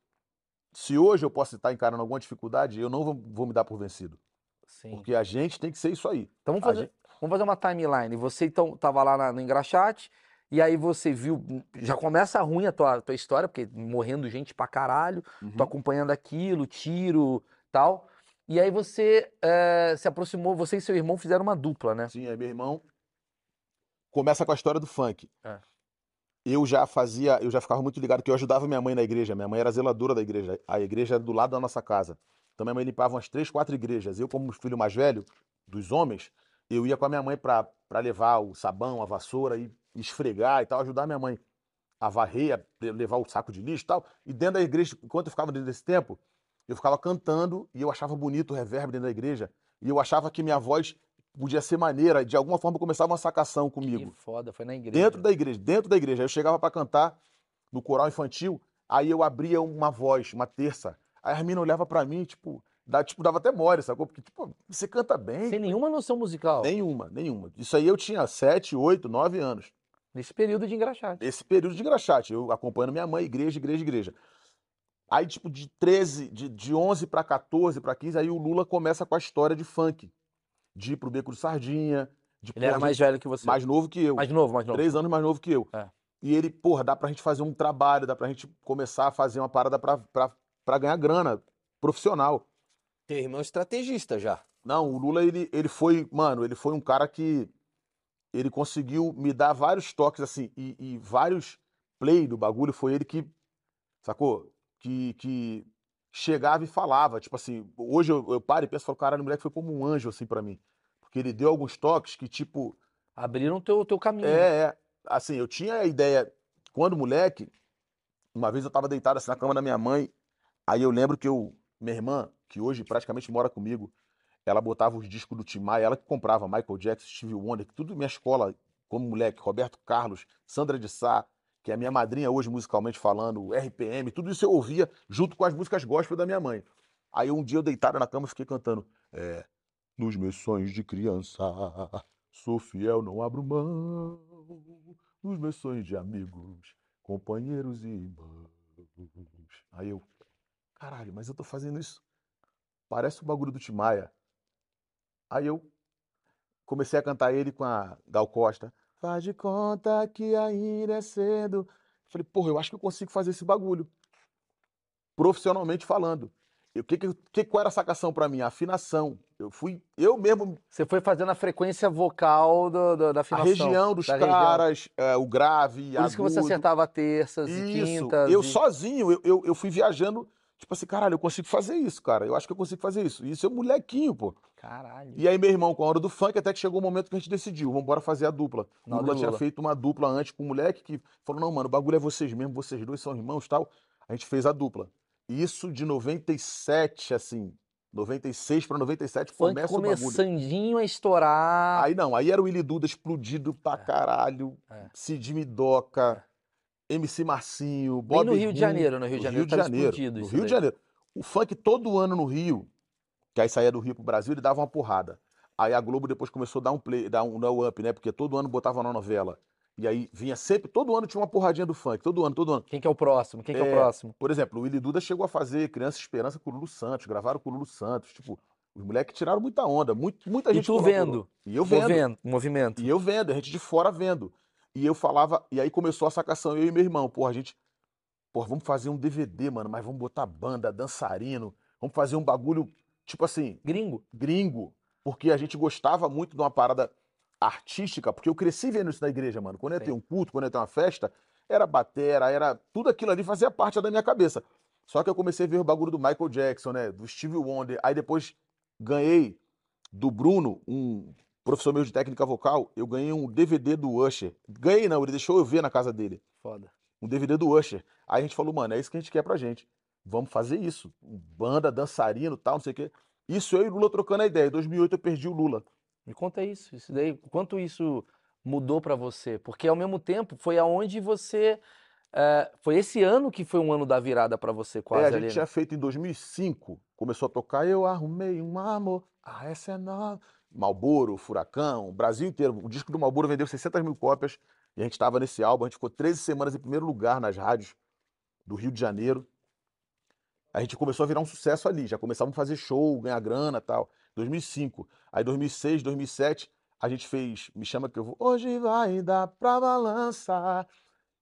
S3: Se hoje eu posso estar encarando alguma dificuldade, eu não vou, vou me dar por vencido.
S1: Sim.
S3: Porque a gente tem que ser isso aí.
S1: Então vamos fazer,
S3: gente-
S1: vamos fazer uma timeline. Você então tava lá na- no engraxate, e aí você viu, já começa ruim a tua, tua história, porque morrendo gente pra caralho,
S3: Uhum.
S1: tô acompanhando aquilo, tiro, tal. E aí você eh, se aproximou, você e seu irmão fizeram uma dupla, né?
S3: Sim, aí meu irmão começa com a história do funk.
S1: É.
S3: Eu já fazia, eu já ficava muito ligado que eu ajudava minha mãe na igreja. Minha mãe era zeladora da igreja. A igreja era do lado da nossa casa. Então minha mãe limpava umas três, quatro igrejas. Eu, como filho mais velho dos homens, eu ia com a minha mãe pra levar o sabão, a vassoura e esfregar e tal, ajudar minha mãe a varrer, a levar o saco de lixo e tal. E dentro da igreja, enquanto eu ficava dentro desse tempo, eu ficava cantando e eu achava bonito o reverb dentro da igreja. E eu achava que minha voz podia ser maneira. De alguma forma começava uma sacação
S1: Que
S3: comigo.
S1: foda, foi na igreja.
S3: Dentro da igreja, dentro da igreja. Aí eu chegava pra cantar no coral infantil, aí eu abria uma voz, uma terça. Aí a mina olhava pra mim, tipo, dá, tipo, dava até mole, sacou? Porque, tipo, você canta bem.
S1: Sem nenhuma noção musical.
S3: Nenhuma, nenhuma. Isso aí eu tinha sete, oito, nove anos.
S1: Nesse período de engraxate.
S3: Esse período de engraxate, eu acompanhando minha mãe, igreja, igreja, igreja. Aí, tipo, de 13, de, de 11 para 14, para 15, aí o Lula começa com a história de funk. De ir pro Beco de Sardinha, de
S1: Ele era
S3: porra,
S1: mais velho que você.
S3: mais novo que eu.
S1: Mais novo, mais novo.
S3: Três anos mais novo que eu.
S1: É.
S3: E ele, porra, dá pra gente fazer um trabalho, dá pra gente começar a fazer uma parada pra, pra, pra ganhar grana profissional.
S2: Teu irmão é estrategista já.
S3: Não, o Lula, ele, ele foi, mano, ele foi um cara que ele conseguiu me dar vários toques, assim, e, e vários play do bagulho, foi ele que, sacou? Que, que chegava e falava, tipo assim, hoje eu, eu paro e penso, falo, caralho, o moleque foi como um anjo, assim, pra mim. Porque ele deu alguns toques que, tipo,
S1: Abriram teu, teu caminho.
S3: é, é. Assim, eu tinha a ideia, quando moleque, uma vez eu tava deitado assim na cama da minha mãe, aí eu lembro que eu, minha irmã, que hoje praticamente mora comigo, ela botava os discos do Tim Maia, ela que comprava Michael Jackson, Stevie Wonder, que tudo minha escola, como moleque, Roberto Carlos, Sandra de Sá, que é a minha madrinha hoje musicalmente falando, RPM, tudo isso eu ouvia junto com as músicas gospel da minha mãe. Aí um dia eu deitado na cama fiquei cantando, é, nos meus sonhos de criança, sou fiel, não abro mão, nos meus sonhos de amigos, companheiros e irmãos. Aí eu, caralho, mas eu tô fazendo isso. Parece o bagulho do Timaya. Aí eu comecei a cantar ele com a Gal Costa. Faz de conta que ainda é cedo. Falei, porra, eu acho que eu consigo fazer esse bagulho. Profissionalmente falando. E o que, que, qual era a sacação pra mim? A afinação. Eu fui, eu mesmo
S1: Você foi fazendo a frequência vocal do, do- da
S3: a
S1: afinação.
S3: região dos
S1: da região.
S3: caras, é, o grave,
S1: Por isso que você acertava terças e
S3: Isso,
S1: quintas.
S3: eu
S1: e-
S3: sozinho, eu, eu, eu fui viajando, tipo assim, caralho, eu consigo fazer isso, cara. Eu acho que eu consigo fazer isso. Isso é molequinho, pô.
S1: Caralho.
S3: E aí, meu irmão, com a hora do funk, até que chegou o momento que a gente decidiu, vamos embora fazer a dupla. O
S1: e
S3: Lula tinha feito uma dupla antes com um moleque que falou: não, mano, o bagulho é vocês mesmo, vocês dois são irmãos e tal. A gente fez a dupla. Isso de 97, assim, 96 pra 97
S1: Funk
S3: começa o bagulho.
S1: começandinho a estourar.
S3: Aí não, aí era o Willy Duda explodido pra caralho,
S1: É.
S3: Cid Midoca, MC Marcinho,
S1: Bem
S3: Bob
S1: no Rio de Janeiro, no Rio de
S3: no
S1: Janeiro
S3: Rio de
S1: tava
S3: Janeiro,
S1: explodido
S3: no
S1: isso
S3: Rio de
S1: daí.
S3: Janeiro. O funk todo ano no Rio, que aí saía do Rio pro Brasil, ele dava uma porrada. Aí a Globo depois começou a dar um play, dar um, um up, né? Porque todo ano botava na novela. E aí vinha sempre, todo ano tinha uma porradinha do funk, todo ano, todo ano.
S1: Quem que é o próximo? Quem que é o
S3: É,
S1: próximo?
S3: Por exemplo, o Willy Duda chegou a fazer Criança Esperança com o Lulu Santos, gravaram com o Lulu Santos, tipo, os moleques tiraram muita onda, muito, muita
S1: E
S3: gente
S1: tu
S3: colaborou.
S1: vendo?
S3: E eu vendo.
S1: Movendo, movimento.
S3: E eu vendo, a gente de fora vendo. E eu falava, e aí começou a sacação, eu e meu irmão, porra, a gente, porra, vamos fazer um DVD, mano, mas vamos botar banda, dançarino, vamos fazer um bagulho, tipo assim,
S1: Gringo.
S3: gringo, porque a gente gostava muito de uma parada artística, porque eu cresci vendo isso na igreja, mano. Quando ia ter um culto, quando ia ter uma festa, era batera, era tudo aquilo ali fazia parte da minha cabeça. Só que eu comecei a ver o bagulho do Michael Jackson, né? Do Stevie Wonder. Aí depois ganhei do Bruno, um professor meu de técnica vocal, eu ganhei um DVD do Usher. Ganhei não, ele deixou eu ver na casa dele.
S1: Foda.
S3: Um DVD do Usher. Aí a gente falou, mano, é isso que a gente quer pra gente. Vamos fazer isso. Banda, dançarino, tal, não sei o quê. Isso eu e o Lula trocando a ideia. Em 2008 eu perdi o Lula.
S1: Me conta isso, isso daí, quanto isso mudou pra você? Porque ao mesmo tempo foi aonde você é, foi esse ano que foi um ano da virada pra você,
S3: É,
S1: quase
S3: a
S1: ali.
S3: gente
S1: né?
S3: tinha feito em 2005. Começou a tocar, eu arrumei um amor. Ah, essa é nova. Malboro, Furacão, Brasil inteiro. O disco do Malboro vendeu 600 mil cópias. E a gente estava nesse álbum. A gente ficou 13 semanas em primeiro lugar nas rádios do Rio de Janeiro. A gente começou a virar um sucesso ali. Já começamos a fazer show, ganhar grana tal. 2005. Aí 2006, 2007, a gente fez Me Chama Que Eu Vou. Hoje vai dar pra balançar.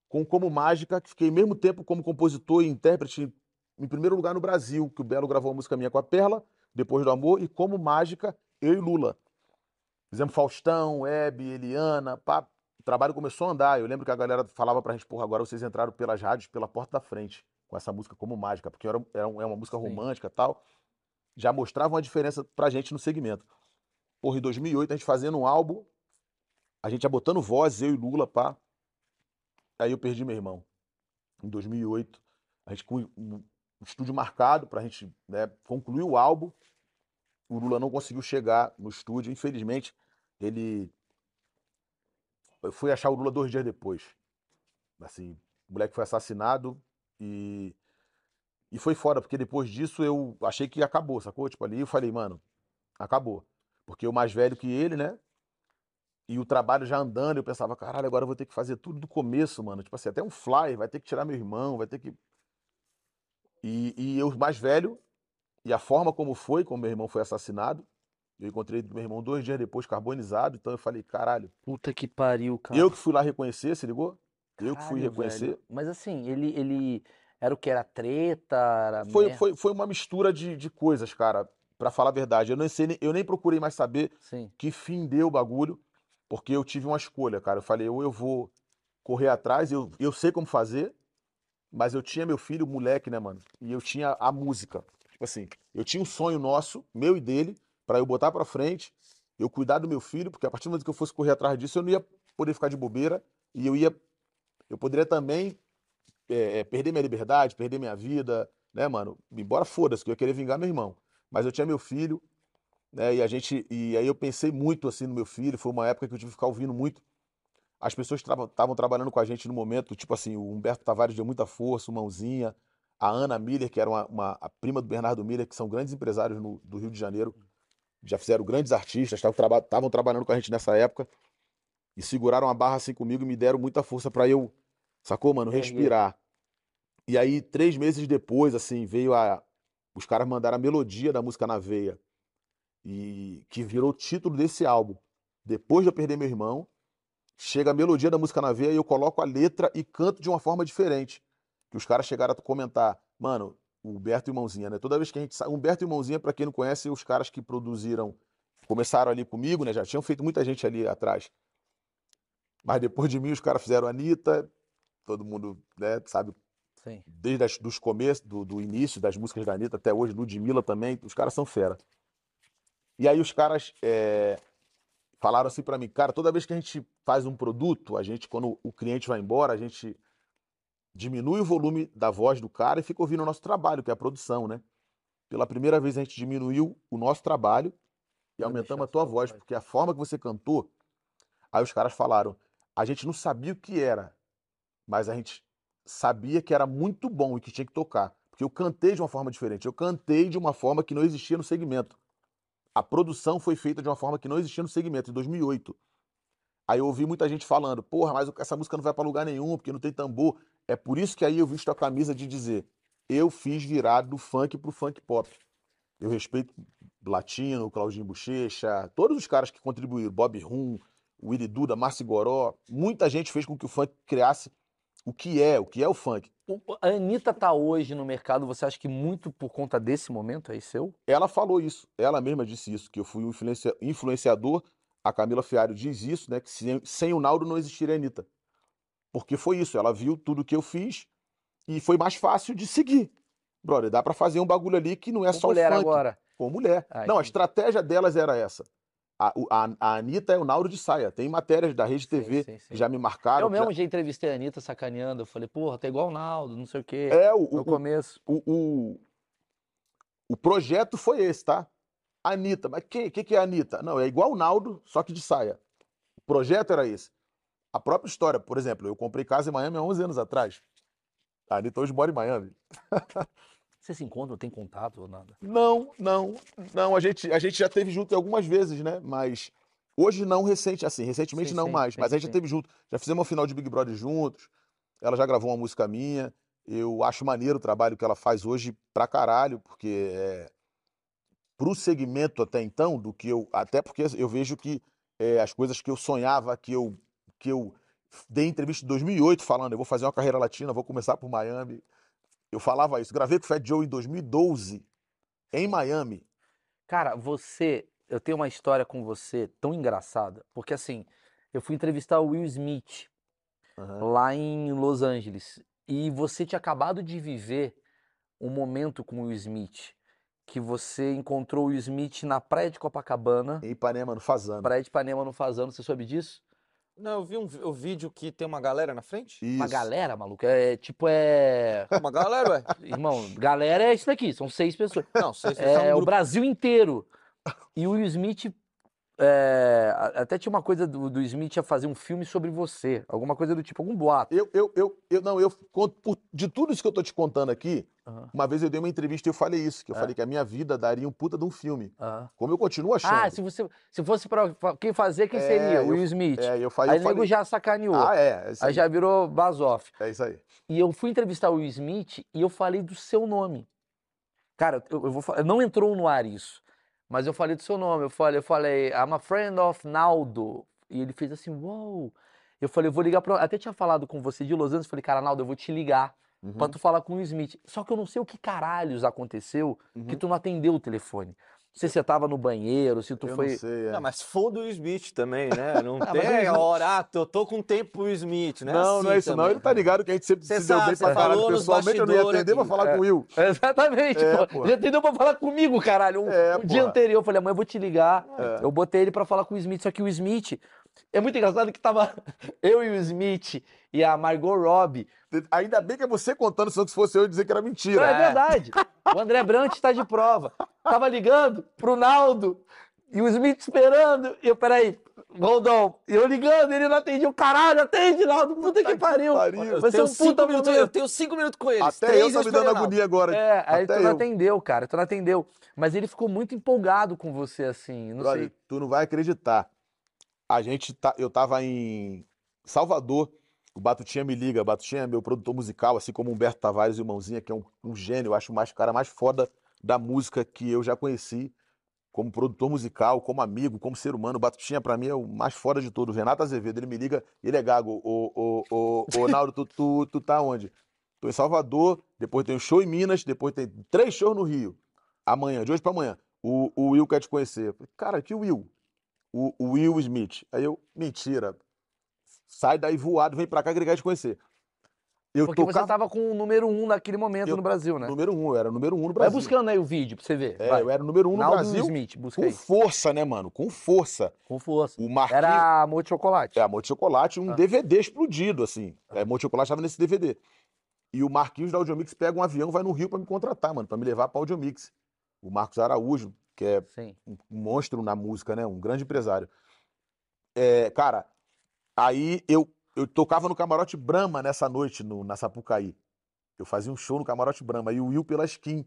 S3: Com Como Mágica, que fiquei mesmo tempo como compositor e intérprete em primeiro lugar no Brasil, que o Belo gravou uma música minha com a Perla, depois do Amor, e como mágica, eu e Lula. Fizemos Faustão, Hebe, Eliana, pá. O trabalho começou a andar. Eu lembro que a galera falava pra gente, porra, agora vocês entraram pelas rádios pela porta da frente, com essa música como mágica, porque era, era é uma música romântica e tal. Já mostrava uma diferença pra gente no segmento. Porra, em 2008, a gente fazendo um álbum, a gente já botando voz, eu e Lula, pá. Aí eu perdi meu irmão. Em 2008, a gente com um estúdio marcado pra gente né, concluir o álbum. O Lula não conseguiu chegar no estúdio, infelizmente. Ele. Eu fui achar o Lula dois dias depois. Assim, o moleque foi assassinado e. E foi fora, porque depois disso eu achei que acabou, sacou? Tipo, ali eu falei, mano, acabou. Porque eu mais velho que ele, né? E o trabalho já andando, eu pensava, caralho, agora eu vou ter que fazer tudo do começo, mano. Tipo assim, até um flyer, vai ter que tirar meu irmão, vai ter que. E, e eu mais velho, e a forma como foi, como meu irmão foi assassinado, eu encontrei meu irmão dois dias depois, carbonizado, então eu falei, caralho,
S1: Puta que pariu, cara.
S3: eu que fui lá reconhecer, se ligou? Eu que fui
S1: Caralho,
S3: reconhecer.
S1: velho. Mas assim, ele, ele era o que? Era treta? Era
S3: Foi,
S1: merda?
S3: foi, foi uma mistura de, de coisas, cara, pra falar a verdade. Eu nem sei, eu nem procurei mais saber
S1: Sim.
S3: que fim deu o bagulho, porque eu tive uma escolha, cara. Eu falei, ou eu vou correr atrás, eu, eu sei como fazer, mas eu tinha meu filho, moleque, né, mano? E eu tinha a música. Tipo assim, eu tinha um sonho nosso, meu e dele, pra eu botar pra frente, eu cuidar do meu filho, porque a partir do momento que eu fosse correr atrás disso, eu não ia poder ficar de bobeira e eu ia. Eu poderia também é, é, perder minha liberdade, perder minha vida, né, mano? Embora foda-se, que eu ia querer vingar meu irmão. Mas eu tinha meu filho, né? E a gente. E aí eu pensei muito assim no meu filho. Foi uma época que eu tive que ficar ouvindo muito. As pessoas estavam trabalhando com a gente no momento, tipo assim, o Humberto Tavares deu muita força, o Mãozinha, a Ana Miller, que era uma, uma- a prima do Bernardo Miller, que são grandes empresários no- do Rio de Janeiro, já fizeram grandes artistas, estavam traba estavam trabalhando com a gente nessa época e seguraram a barra assim comigo e me deram muita força pra eu, sacou, mano, respirar. E aí, três meses depois, assim, veio a. Os caras mandaram a melodia da música na veia. E que virou o título desse álbum. Depois de eu perder meu irmão, chega a melodia da música na veia e eu coloco a letra e canto de uma forma diferente. Que os caras chegaram a comentar, mano, o Humberto e Mãozinha, né? Toda vez que a gente sai. Humberto e Mãozinha, pra quem não conhece, os caras que produziram, começaram ali comigo, né? Já tinham feito muita gente ali atrás. Mas depois de mim, os caras fizeram a Anitta, todo mundo, né, sabe,
S1: Sim.
S3: desde as, dos começos, do, do início das músicas da Anitta até hoje, Ludmilla também, os caras são fera. E aí os caras é, falaram assim pra mim, cara, toda vez que a gente faz um produto, a gente, quando o cliente vai embora, a gente diminui o volume da voz do cara e fica ouvindo o nosso trabalho, que é a produção, né? Pela primeira vez a gente diminuiu o nosso trabalho e aumentamos a tua voz,
S1: voz.
S3: porque a forma que você cantou, aí os caras falaram, a gente não sabia o que era, mas a gente sabia que era muito bom e que tinha que tocar. Porque eu cantei de uma forma diferente. Eu cantei de uma forma que não existia no segmento. A produção foi feita de uma forma que não existia no segmento, em 2008. Aí eu ouvi muita gente falando, porra, mas essa música não vai pra lugar nenhum, porque não tem tambor. É por isso que aí eu visto a camisa de dizer, eu fiz virar do funk pro funk pop. Eu respeito Latino, Claudinho Bochecha, todos os caras que contribuíram, Bob Rum, Willy Duda, Márcio Goró, muita gente fez com que o funk criasse o que é, o que é o funk.
S1: A Anitta tá hoje no mercado, você acha que muito por conta desse momento aí seu?
S3: Ela falou isso, ela mesma disse isso, que eu fui um influencia- influenciador. A Camila Fiário diz isso, né? Que sem, sem o Naldo não existiria a Anitta. Porque foi isso, ela viu tudo que eu fiz e foi mais fácil de seguir. brother, dá pra fazer um bagulho ali que não é
S1: Com
S3: só
S1: mulher
S3: o funk.
S1: agora.
S3: Com mulher.
S1: Ah,
S3: não, a estratégia delas era essa. A, a, a Anitta é o Nauro de saia. Tem matérias da Rede
S1: Sim,
S3: TV
S1: sim, sim.
S3: que já me marcaram.
S1: Eu
S3: que já-
S1: mesmo já entrevistei a Anitta sacaneando. Eu falei, porra, tá igual o Naldo, não sei o quê.
S3: É, o,
S1: no
S3: o,
S1: começo.
S3: o, o, o projeto foi esse, tá? Anitta, mas o que, que, que é a Anitta? Não, é igual o Naldo, só que de saia. O projeto era esse. A própria história, por exemplo, eu comprei casa em Miami há 11 anos atrás. A Anitta hoje mora em Miami.
S1: Vocês se encontram, tem contato ou nada?
S3: Não, não, não. A gente, a gente já teve junto algumas vezes, né? Mas hoje não, recente, assim, recentemente
S1: Sim,
S3: não
S1: sim,
S3: mais.
S1: sim,
S3: mas a gente já teve junto. Já fizemos uma final de Big Brother juntos. Ela já gravou uma música minha. Eu acho maneiro o trabalho que ela faz hoje pra caralho, porque é, pro segmento até então, do que eu. Até porque eu vejo que é, as coisas que eu sonhava, que eu, que eu dei entrevista em 2008 falando, eu vou fazer uma carreira latina, vou começar por Miami. Eu falava isso. Gravei com o Fat Joe em 2012, em Miami.
S1: Cara, você, eu tenho uma história com você tão engraçada, porque assim, eu fui entrevistar o Will Smith
S3: Aham.
S1: lá em Los Angeles e você tinha acabado de viver um momento com o Will Smith, que você encontrou o Will Smith na praia de Copacabana,
S3: Em Ipanema, no Fazano.
S1: praia de Ipanema no Fazano, você soube disso?
S2: Não, eu vi um, vi- o vídeo que tem uma galera na frente.
S1: Uma
S3: Isso.
S1: galera, maluco, é tipo é,
S2: Uma galera, ué.
S1: irmão, galera é isso daqui, são seis pessoas.
S2: Não, sei se
S1: É,
S2: é um
S1: o
S2: grupo.
S1: Brasil inteiro. E o Will Smith. É, até tinha uma coisa do, do Smith a fazer um filme sobre você. Alguma coisa do tipo, algum boato.
S3: Eu, eu, eu, eu, não, eu conto, por- de tudo isso que eu tô te contando aqui,
S1: Aham,
S3: uma vez eu dei uma entrevista e eu falei isso, que eu
S1: É.
S3: falei que a minha vida daria um puta de um filme.
S1: aham.
S3: Como eu continuo achando.
S1: Ah, se, você, se fosse pra pra quem fazer, quem
S3: É,
S1: seria? O
S3: eu-
S1: Will Smith.
S3: É, eu falei,
S1: Aí
S3: eu
S1: o nego já sacaneou.
S3: ah, é, é
S1: aí já virou Bazoff.
S3: É isso aí.
S1: E eu fui entrevistar o Will Smith e eu falei do seu nome. Cara, eu, eu vou falar, não entrou no ar isso, mas eu falei do seu nome. Eu falei, eu falei, I'm a friend of Naldo. E ele fez assim, uou. Eu falei, eu vou ligar pra. Até tinha falado com você de Los Angeles. Falei, cara, Naldo, eu vou te ligar
S3: Uhum,
S1: pra tu falar com o Smith. Só que eu não sei o que caralhos aconteceu que
S3: uhum.
S1: tu não atendeu o telefone. Não se você tava no banheiro, se tu
S3: Eu
S1: foi.
S3: não sei, é.
S2: Não, mas foda o Smith também, né? Não
S1: Ah,
S2: tem hora, ah, eu tô com tempo pro Smith, né?
S3: Não, não é
S2: Assim
S3: isso não.
S2: também.
S3: Ele tá ligado que a gente sempre
S2: Cê
S3: se deu
S2: sabe,
S3: bem
S2: cê
S3: pra caralho. Pessoalmente eu não ia atender pra falar
S1: É.
S3: com o Will.
S1: Exatamente,
S3: É,
S1: pô. Já entendeu pra falar comigo, caralho. Um,
S3: É,
S1: um dia anterior, eu falei, amanhã eu vou te ligar.
S3: É.
S1: Eu botei ele pra falar com o Smith, só que o Smith. É muito engraçado que tava eu e o Smith e a Margot Robbie.
S3: Ainda bem que é você contando, se fosse eu ia dizer que era
S1: Não,
S3: mentira.
S1: é verdade. O André Brant tá de prova. Tava ligando pro Naldo e o Smith esperando. E eu, peraí, Goldon. E eu ligando, ele não atendia. O caralho, atende, Naldo. Puta que pariu.
S3: pariu.
S1: Você é
S2: tenho
S1: um puta
S2: minutos,
S1: momento.
S2: eu tenho cinco minutos com eles.
S3: Até
S2: três
S3: eu tô me
S2: esperei
S3: dando agonia agora.
S1: É, aí
S3: Até
S1: tu não
S3: eu.
S1: atendeu, cara. Tu não atendeu. Mas ele ficou muito empolgado com você, assim. Não sei.
S3: tu não vai acreditar. A gente tá, eu tava em Salvador, o Batutinha me liga, Batutinha é meu produtor musical, assim como Humberto Tavares e o Mãozinha, que é um, um gênio, eu acho o mais, cara mais foda da música que eu já conheci, como produtor musical, como amigo, como ser humano. O Batutinha, pra mim, é o mais foda de todos. Renato Azevedo, ele me liga, ele é gago. Ô, ô, ô, ô, Naldo, tu, tu, tu tá onde? Tô em Salvador, depois tem um show em Minas, depois tem três shows no Rio. Amanhã, de hoje pra amanhã. O, o Will quer te conhecer. Cara, que Will? O, o Will Smith. Aí eu, mentira. Sai daí voado, vem pra cá que ele quer te conhecer. Eu
S1: Porque você
S3: tocava
S1: tava com o número um naquele momento
S3: Eu-
S1: no Brasil, né?
S3: número um, eu era número um no
S1: Vai
S3: Brasil.
S1: buscando aí o vídeo pra você ver.
S3: É,
S1: Vai.
S3: eu era número um no
S1: Naldo
S3: Brasil.
S1: Smith, busca
S3: Com
S1: aí.
S3: força, né, mano? Com força.
S1: Com força.
S3: O Marquinhos.
S1: Era amor de chocolate.
S3: É, Amor de Chocolate, um
S1: Ah.
S3: DVD explodido, assim. É, Amor de Chocolate tava nesse DVD. E o Marquinhos da Audiomix pega um avião, vai no Rio pra me contratar, mano, pra me levar pra Audiomix. O Marcos Araújo, que é
S1: Sim.
S3: um monstro na música, né? Um grande empresário. É, cara, aí eu, eu tocava no Camarote Brahma nessa noite, no, na Sapucaí. Eu fazia um show no Camarote Brahma, e o Will pela skin.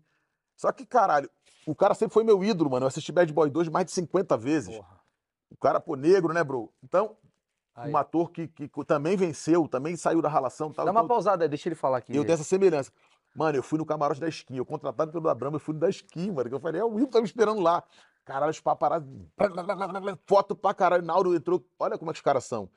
S3: Só que, caralho, o cara sempre foi meu ídolo, mano. Eu assisti Bad Boy 2 mais de 50 vezes.
S1: Porra.
S3: O cara, pô, negro, né, bro? Então,
S1: Aí.
S3: um ator que, que também venceu, também saiu da ralação. Tal,
S1: Dá uma
S3: então,
S1: pausada aí, deixa ele falar aqui.
S3: eu tenho essa semelhança. Mano, eu fui no camarote da skin, eu contratado pelo Abramo, eu fui no da skin, mano. Que eu falei, é o Will tá me esperando lá. Caralho, os paparazzi. Foto pra caralho. Nauro entrou. Olha como é que os caras são.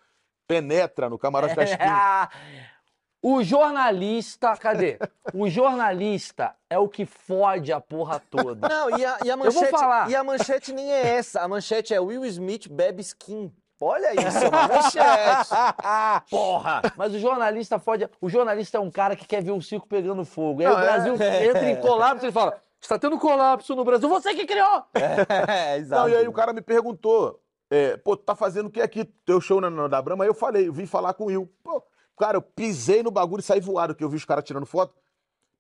S3: Penetra no camarote da skin.
S1: o jornalista, cadê? O jornalista é o que fode a porra toda.
S2: Não, e a, e a
S1: vou
S2: manchete.
S1: falar.
S2: E a manchete nem é essa. A manchete é Will Smith bebe skin. Olha isso, é uma manchete. Porra!
S1: Mas o jornalista pode. O jornalista é um cara que quer ver o circo pegando fogo. Aí
S3: Não,
S1: o
S3: é.
S1: Brasil entra em colapso e fala: está tendo colapso no Brasil, você que criou!
S2: É, exato.
S3: Não, e aí o cara me perguntou, é, pô, tu tá fazendo o que aqui? Teu show na, na da Brahma? Aí eu falei, eu vim falar com o Will. Pô, cara, eu pisei no bagulho e saí voado, que eu vi os caras tirando foto.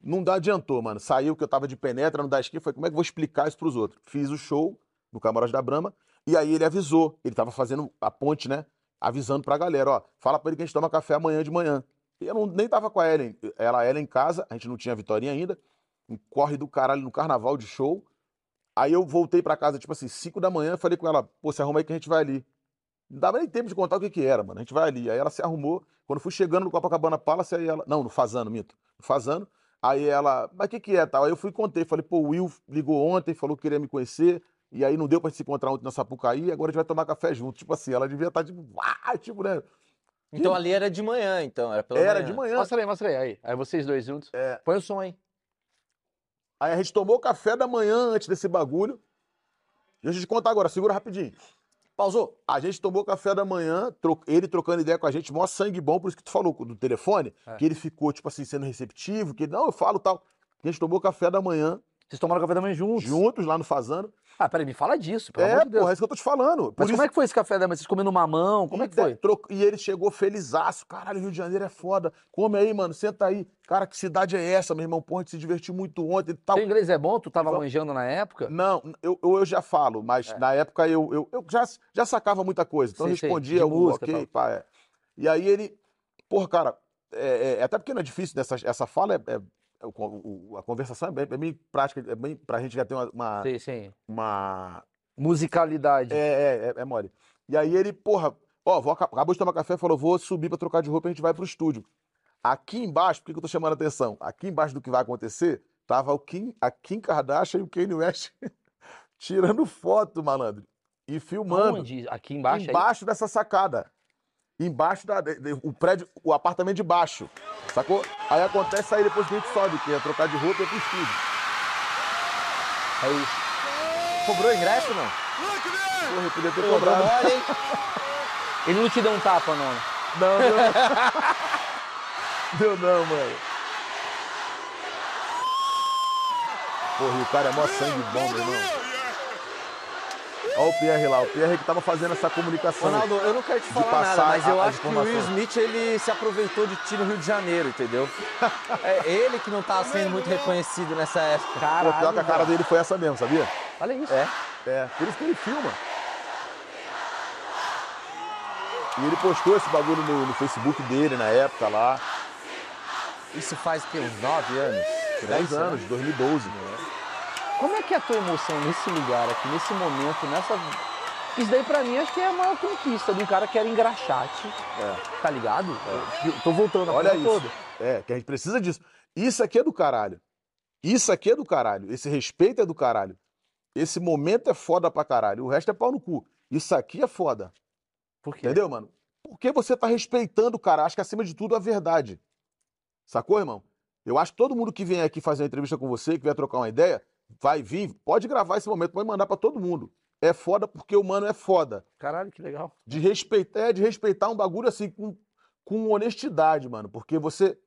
S3: Não dá adiantou, mano. Saiu que eu tava de penetra no da esquina, falei, como é que eu vou explicar isso pros outros? Fiz o show no camarote da Brahma, e aí ele avisou, ele tava fazendo a ponte, né? Avisando pra galera, ó, fala pra ele que a gente toma café amanhã de manhã. E eu não, nem tava com a Ellen, ela, ela em casa, a gente não tinha a Vitorinha ainda, um corre do caralho no carnaval de show. Aí eu voltei pra casa, tipo assim, 5 da manhã, falei com ela, pô, se arruma aí que a gente vai ali. Não dava nem tempo de contar o que que era, mano. A gente vai ali. Aí ela se arrumou. Quando fui chegando no Copacabana Palace, aí ela. Não, no Fazano, minto. No Fazano. Aí ela, mas o que que é tal? Aí eu fui e contei. Falei, pô, o Will ligou ontem, falou que queria me conhecer. E aí não deu pra gente se encontrar ontem na Sapucaí, agora a gente vai tomar café junto. Tipo assim, ela devia estar tipo, uau, tipo, né?
S2: Então ali era de manhã, então. Era, pela
S3: Era
S2: manhã.
S3: de manhã.
S1: Mostra aí, mostra aí. Aí, aí vocês dois juntos.
S3: É.
S1: Põe o som aí.
S3: Aí a gente tomou café da manhã antes desse bagulho. Deixa eu te contar agora, segura rapidinho.
S2: Pausou.
S3: A gente tomou café da manhã, tro- ele trocando ideia com a gente, mó sangue bom, por isso que tu falou do telefone,
S1: É.
S3: que ele ficou, tipo assim, sendo receptivo, que ele, não, eu falo tal. A gente tomou café da manhã,
S1: Vocês tomaram café da manhã juntos.
S3: juntos, lá no Fazano.
S1: Ah, peraí, me fala disso, pelo
S3: É,
S1: amor de Deus.
S3: porra, é isso que eu tô te falando. Por
S1: Mas
S3: isso-
S1: como é que foi esse café da manhã? Vocês comendo mamão? Como é que
S3: E
S1: foi?
S3: tro- E ele chegou felizaço. Caralho, Rio de Janeiro é foda. Come aí, mano. Senta aí. Cara, que cidade é essa, meu irmão? Porra, a gente se divertiu muito ontem e tal.
S1: Teu inglês é bom? Tu tava manjando na época?
S3: Não, eu, eu, já falo, mas
S1: É.
S3: na época eu, eu, eu já, já sacava muita coisa. Então eu
S1: Sei,
S3: respondia o
S1: e
S3: ok, pá, é. E aí ele, porra, cara, é, é- até porque não é difícil, dessa, essa fala é, é- é o- o- a conversação é bem, é bem prática, é bem, pra gente já ter uma, uma,
S1: Sei, sim.
S3: uma-
S1: Musicalidade.
S3: é, é, é, é mole. E aí ele, porra, ó, vou, aca- acabou de tomar café, falou, vou subir pra trocar de roupa e a gente vai pro estúdio. Aqui embaixo, por que que eu tô chamando a atenção? Aqui embaixo do que vai acontecer, tava o Kim, a Kim Kardashian e o Kanye West tirando foto, malandro, e filmando.
S1: Onde? Aqui embaixo? aí?
S3: embaixo dessa sacada. Embaixo da. de- o prédio, o apartamento de baixo. Sacou? Aí acontece aí depois que a gente sobe, que é trocar de roupa e ir pro estúdio.
S1: É isso.
S2: Cobrou ingresso, não?
S3: Porra, eu podia ter cobrado.
S2: mole, hein?
S1: Ele não te deu um tapa, não. né?
S3: Não, deu não. deu não, mano. Porra, o cara é mó sangue bom, meu irmão. Olha o Pierre lá, o Pierre que tava fazendo essa comunicação.
S2: Ronaldo, eu não quero te
S3: de
S2: falar
S3: passar
S2: nada, mas eu
S3: a- a
S2: acho que o Will. Smith ele se aproveitou de ti no Rio de Janeiro, entendeu? É ele que não tá sendo muito reconhecido nessa época.
S3: Pô, pior que a cara dele foi essa mesmo, sabia?
S1: Olha isso.
S2: É.
S3: É, por isso que ele filma. E ele postou esse bagulho no, no Facebook dele na época lá,
S2: Isso faz o quê? Uns nove anos? Por aí,
S3: 10
S2: será?
S3: anos, 2012.
S1: Como é que é a tua emoção nesse lugar aqui, nesse momento, nessa. Isso daí pra mim acho que é a maior conquista de um cara que era engraxate.
S3: É.
S1: Tá ligado? Eu tô voltando a
S3: Olha isso.
S1: toda.
S3: É, que a gente precisa disso. Isso aqui é do caralho. Isso aqui é do caralho. Esse respeito é do caralho. Esse momento é foda pra caralho. O resto é pau no cu. Isso aqui é foda.
S1: Por quê?
S3: Entendeu, mano? Porque você tá respeitando o cara. Acho que acima de tudo a verdade. Sacou, irmão? Eu acho que todo mundo que vem aqui fazer uma entrevista com você, que vier trocar uma ideia, vai vir, pode gravar esse momento, pode mandar pra todo mundo. É foda porque o mano é foda.
S1: Caralho, que legal.
S3: De respeitar, é de respeitar um bagulho assim com, com honestidade, mano. Porque você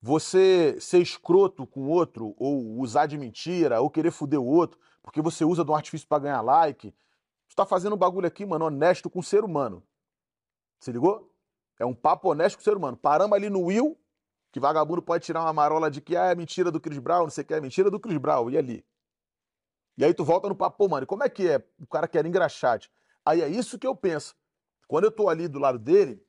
S3: você ser escroto com o outro, ou usar de mentira, ou querer foder o outro, porque você usa de um artifício pra ganhar like, você tá fazendo um bagulho aqui, mano, honesto com o ser humano. Se ligou? É um papo honesto com o ser humano. Paramos ali no Will, que vagabundo pode tirar uma marola de que ah, é mentira do Chris Brown, não sei o que, é mentira do Chris Brown, e ali? E aí tu volta no papo, pô, mano, como é que é? O cara quer engraxate. Aí é isso que eu penso. Quando eu tô ali do lado dele,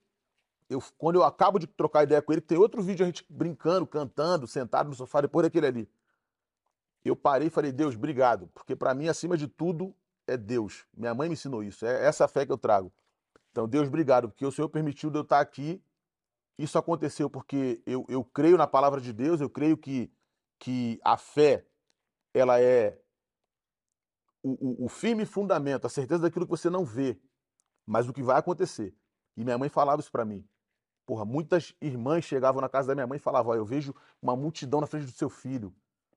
S3: eu, quando eu acabo de trocar ideia com ele, tem outro vídeo a gente brincando, cantando, sentado no sofá, depois daquele ali. Eu parei e falei, Deus, obrigado, porque pra mim, acima de tudo, é Deus. Minha mãe me ensinou isso, é essa fé que eu trago. Então, Deus, obrigado, porque o Senhor permitiu eu estar aqui. Isso aconteceu porque eu, eu creio na palavra de Deus, eu creio que, que a fé, ela é o, o, firme fundamento, a certeza daquilo que você não vê, mas o que vai acontecer. E minha mãe falava isso pra mim. Porra, muitas irmãs chegavam na casa da minha mãe e falavam: Ó, eu vejo uma multidão na frente do seu filho.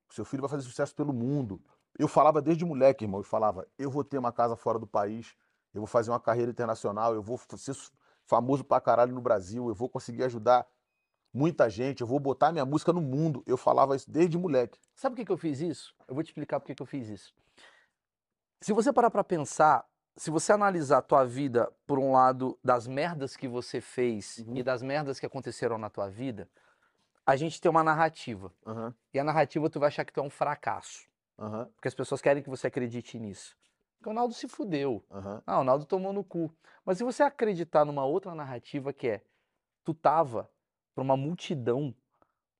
S3: O seu filho vai fazer sucesso pelo mundo. Eu falava desde moleque, irmão, eu falava: eu vou ter uma casa fora do país, eu vou fazer uma carreira internacional, eu vou ser famoso pra caralho no Brasil, eu vou conseguir ajudar muita gente, eu vou botar minha música no mundo. Eu falava isso desde moleque.
S1: Sabe por que, que eu fiz isso? Eu vou te explicar por que, que eu fiz isso. Se você parar pra pensar, se você analisar a tua vida por um lado das merdas que você fez
S3: Uhum.
S1: e das merdas que aconteceram na tua vida, a gente tem uma narrativa.
S3: Aham,
S1: E a narrativa tu vai achar que tu é um fracasso.
S3: aham,
S1: Porque as pessoas querem que você acredite nisso. Porque o Naldo se fudeu.
S3: aham.
S1: Ah, o Naldo tomou no cu. Mas se você acreditar numa outra narrativa que é, tu tava pra uma multidão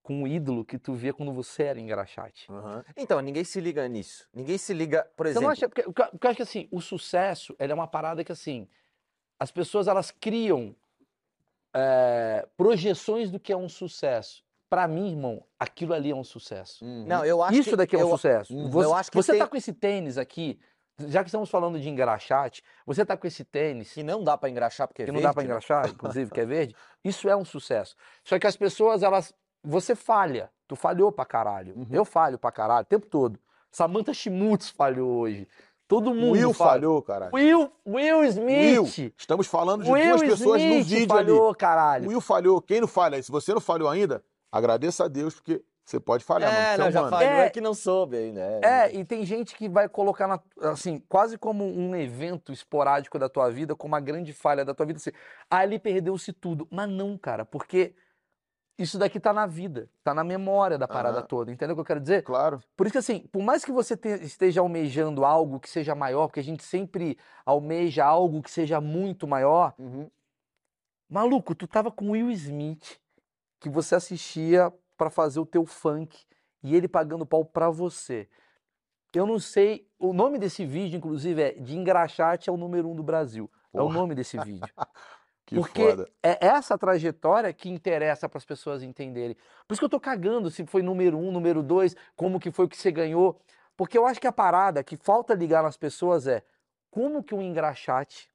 S1: com um ídolo que tu via quando você era engraxate.
S3: aham.
S2: Então, ninguém se liga nisso. Ninguém se liga, por exemplo.
S1: acha, porque, porque eu acho que assim, o sucesso, é uma parada que assim, as pessoas elas criam é, projeções do que é um sucesso. Pra mim, irmão, aquilo ali é um sucesso.
S3: Uhum.
S2: Não, eu acho
S1: Isso
S2: que
S1: daqui é um
S2: eu-
S1: sucesso.
S3: Uhum.
S1: Você,
S2: Eu acho que
S1: você
S2: tem-
S1: tá com esse tênis aqui, já que estamos falando de engraxate, você tá com esse tênis
S2: que não dá pra engraxar porque é
S1: que não dá pra
S2: verde, né?
S1: engraxar, inclusive, que é verde, isso é um sucesso. Só que as pessoas, elas. Você falha. Tu falhou pra caralho.
S3: Uhum.
S1: Eu falho pra caralho o tempo todo. Samantha Schmutz falhou hoje. Todo
S3: O
S1: mundo
S3: Will
S1: falha.
S3: falhou, caralho.
S1: Will, Will
S3: Will,
S1: Smith.
S3: estamos falando de
S1: Will
S3: duas pessoas no
S1: Smith
S3: vídeo ali.
S1: falhou,
S3: O
S1: caralho.
S3: Will falhou. Quem não falha? Se você não falhou ainda, agradeça a Deus, porque você pode falhar,
S2: É,
S3: mano. Você
S2: não,
S3: é
S2: já falhou, é.
S1: É.
S2: que não soube ainda. É,
S1: É, e tem gente que vai colocar, na- assim, quase como um evento esporádico da tua vida, como uma grande falha da tua vida. Assim, ah, ali perdeu-se tudo. Mas não, cara, porque isso daqui tá na vida, tá na memória da parada
S3: Aham.
S1: toda. Entendeu o que eu quero dizer?
S3: Claro.
S1: Por isso que, assim, por mais que você te- esteja almejando algo que seja maior, porque a gente sempre almeja algo que seja muito maior,
S3: Uhum.
S1: maluco, tu tava com Will Smith, que você assistia pra fazer o teu funk, e ele pagando pau pra você. Eu não sei, o nome desse vídeo, inclusive, é De Engraxate é o número um do Brasil. É o
S3: Porra.
S1: nome desse vídeo.
S3: Que
S1: Porque
S3: foda.
S1: é essa trajetória que interessa para as pessoas entenderem. Por isso que eu tô cagando se foi número um, número dois, como que foi que você ganhou. Porque eu acho que a parada que falta ligar nas pessoas é como que um engraxate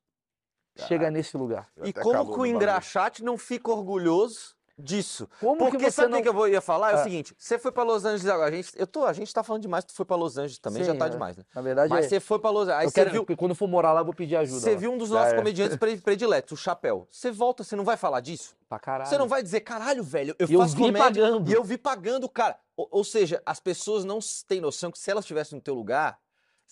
S1: chega nesse lugar.
S2: E como que o engraxate não fica orgulhoso disso?
S1: Como
S2: Porque
S1: que você
S2: sabe o
S1: não...
S2: que eu ia falar? É,
S1: Ah.
S2: o seguinte, você foi pra Los Angeles agora, a gente, eu tô, a gente tá falando demais, tu foi pra Los Angeles também, já
S1: Sim,
S2: tá
S1: é.
S2: demais, né?
S1: Na verdade,
S2: Mas
S1: é...
S2: você foi pra Los Angeles, aí
S1: eu
S2: você
S1: quero,
S2: viu,
S1: porque quando for morar lá, eu vou pedir ajuda.
S2: você
S1: lá.
S2: viu um dos
S1: Já
S2: nossos
S1: é.
S2: comediantes pre- prediletos, o Chapéu. Você volta, você não vai falar disso?
S1: Pra caralho.
S2: Você não vai dizer, caralho, velho, eu
S1: eu
S2: faço
S1: vi
S2: comédia
S1: pagando.
S2: e eu vi pagando, cara. Ou, ou seja, as pessoas não têm noção que se elas estivessem no teu lugar,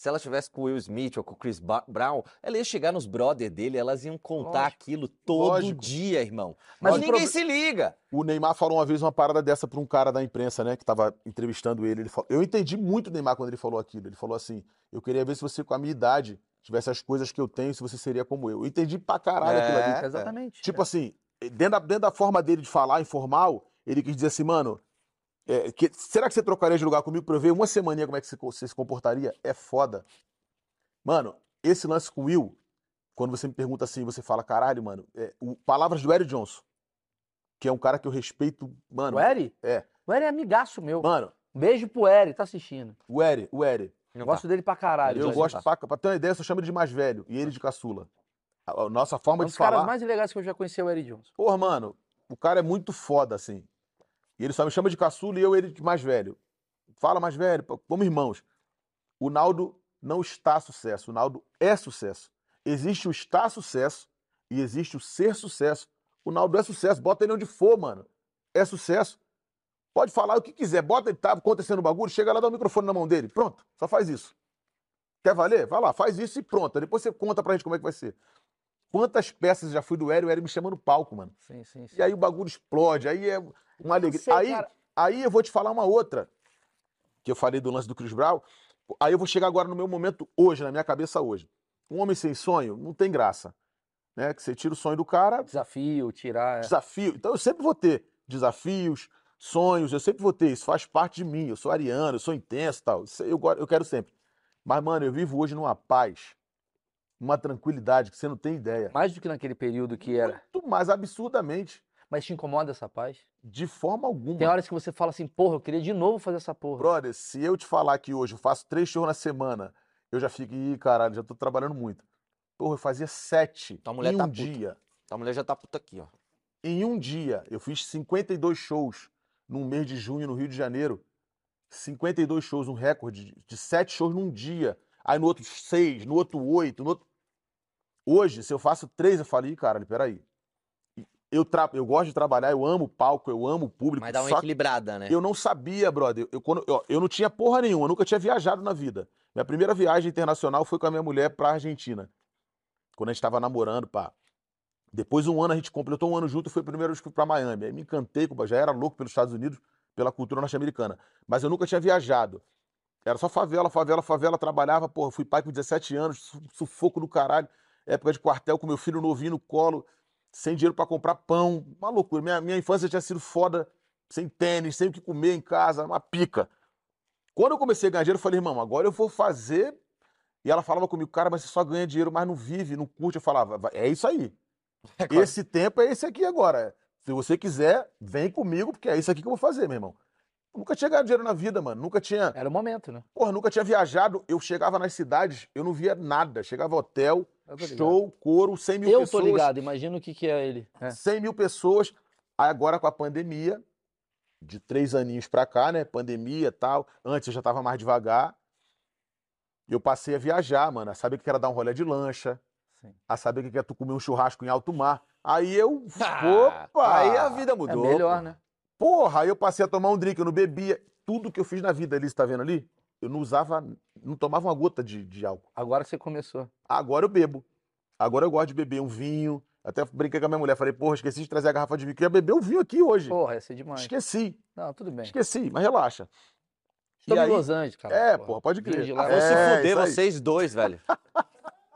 S2: se elas estivessem com o Will Smith ou com o Chris Ba- Brown, ela ia chegar nos brother dele, elas iam contar
S1: Lógico.
S2: aquilo todo
S3: Lógico.
S2: dia, irmão.
S1: Mas
S2: ninguém se liga.
S3: O Neymar falou uma vez uma parada dessa pra um cara da imprensa, né, que tava entrevistando ele. ele falou- eu entendi muito o Neymar quando ele falou aquilo. Ele falou assim: eu queria ver se você, com a minha idade, tivesse as coisas que eu tenho, se você seria como eu. Eu entendi pra caralho aquilo
S2: É,
S3: ali.
S1: Exatamente.
S3: Tipo assim, dentro da, dentro da forma dele de falar, informal, ele quis dizer assim, mano, é, que- será que você trocaria de lugar comigo pra eu ver uma semaninha como é que você, você se comportaria? É foda. Mano, esse lance com o Will, quando você me pergunta assim, você fala, caralho, mano, é, o- palavras do Eric Johnson, que é um cara que eu respeito, mano.
S1: O Eri?
S3: É.
S1: O Eri é amigaço meu.
S3: Mano,
S1: Beijo pro Eri, tá assistindo.
S3: o Eri, o Eri.
S2: Não
S1: Gosto dele pra caralho.
S3: eu gosto, pra, pra ter uma ideia, eu só chamo ele de mais velho e ele de caçula. A, a nossa
S1: É
S3: forma
S1: um
S3: de
S1: dos caras
S3: falar.
S1: mais legais que eu já conheci é o Eri Johnson.
S3: Porra, mano, o cara é muito foda, assim. E ele só me chama de caçula e eu ele de mais velho. Fala mais velho, como irmãos. O Naldo não está sucesso, o Naldo é sucesso. Existe o estar sucesso e existe o ser sucesso. O Naldo é sucesso, bota ele onde for, mano. É sucesso. Pode falar o que quiser, bota ele, tá acontecendo o bagulho, chega lá, dá o microfone na mão dele. Pronto, só faz isso. Quer valer? Vai lá, faz isso e pronto. Depois você conta pra gente como é que vai ser. Quantas peças já fui do Hélio, o Hélio me chama no palco, mano.
S1: Sim, sim, sim.
S3: E aí o bagulho explode, aí é uma alegria.
S1: sei,
S3: aí,
S1: cara.
S3: aí eu vou te falar uma outra, que eu falei do lance do Chris Brown. Aí eu vou chegar agora no meu momento hoje, na minha cabeça hoje. Um homem sem sonho não tem graça. Né? Que você tira o sonho do cara,
S1: Desafio, tirar. é.
S3: desafio. Então eu sempre vou ter desafios, sonhos, eu sempre vou ter. Isso faz parte de mim. Eu sou ariano, eu sou intenso e tal. Isso eu, eu quero sempre. Mas, mano, eu vivo hoje numa paz, numa tranquilidade que você não tem ideia.
S1: Mais do que naquele período que era.
S3: Muito mais absurdamente.
S1: Mas te incomoda essa paz?
S3: De forma alguma.
S1: Tem horas que você fala assim, porra, eu queria de novo fazer essa porra.
S3: Brother, se eu te falar que hoje eu faço três shows na semana, eu já fico, ih, caralho, já tô trabalhando muito. Porra, eu fazia sete
S2: Tua mulher
S3: em
S2: tá
S3: um
S2: puta.
S3: dia.
S2: A mulher já tá puta aqui, ó.
S3: Em um dia, eu fiz 52 shows num mês de junho no Rio de Janeiro. 52 shows, um recorde de- de sete shows num dia. Aí no outro seis, no outro oito, no outro... Hoje, se eu faço três, eu falo, ih, caralho, peraí. Eu, tra... eu gosto de trabalhar, eu amo o palco, eu amo o público.
S2: Mas dá uma equilibrada, né?
S3: eu não sabia, brother. Eu, quando, eu, eu não tinha porra nenhuma, eu nunca tinha viajado na vida. Minha primeira viagem internacional foi com a minha mulher pra Argentina. Quando a gente tava namorando, pá. Depois um ano, a gente completou um ano junto e foi a primeira vez que fui pra Miami. Aí me encantei, já era louco pelos Estados Unidos, pela cultura norte-americana. Mas eu nunca tinha viajado. Era só favela, favela, favela, trabalhava, porra, fui pai com 17 anos, su- sufoco do caralho. Época de quartel com meu filho novinho no colo, sem dinheiro pra comprar pão. Uma loucura. Minha, minha infância tinha sido foda, sem tênis, sem o que comer em casa, uma pica. Quando eu comecei a ganhar dinheiro, eu falei, irmão, agora eu vou fazer. E ela falava comigo, cara, mas você só ganha dinheiro, mas não vive, não curte. Eu falava, "Vai- é isso aí. Esse tempo é esse aqui agora. Se você quiser, vem comigo, porque é isso aqui que eu vou fazer, meu irmão. Eu nunca tinha ganhado dinheiro na vida, mano. Nunca tinha.
S1: Era o momento, né?
S3: Porra, nunca tinha viajado. Eu chegava nas cidades, eu não via nada. Chegava hotel. Show, coro, 100 mil
S1: Eu
S3: pessoas.
S1: tô ligado, imagina o que, que é ele. É.
S3: 100 mil pessoas. Aí agora com a pandemia, de três aninhos pra cá, né? Pandemia e tal. Antes eu já tava mais devagar. Eu passei a viajar, mano. A saber o que era dar um rolê de lancha.
S1: Sim.
S3: A saber o que é tu comer um churrasco em alto mar. Aí eu.
S2: Ah,
S3: Opa!
S2: Aí a vida
S1: É
S2: mudou.
S1: melhor,
S2: pô.
S1: né?
S3: Porra, aí eu passei a tomar um drink, eu não bebia. Tudo que eu fiz na vida ali, você tá vendo ali? Eu não usava, não tomava uma gota de, de álcool.
S1: Agora você começou.
S3: Agora eu bebo. Agora eu gosto de beber um vinho. Até brinquei com a minha mulher, falei, porra, esqueci de trazer a garrafa de vinho. Queria beber um vinho aqui hoje.
S1: Porra, ia ser demais.
S3: Esqueci,
S1: Não, tudo bem.
S3: esqueci, mas relaxa.
S1: Estamos em Los Angeles, cara.
S3: É, porra, pode crer.
S1: de lá.
S2: Ah, se
S3: É,
S2: fuder
S3: isso aí.
S2: vocês dois, velho.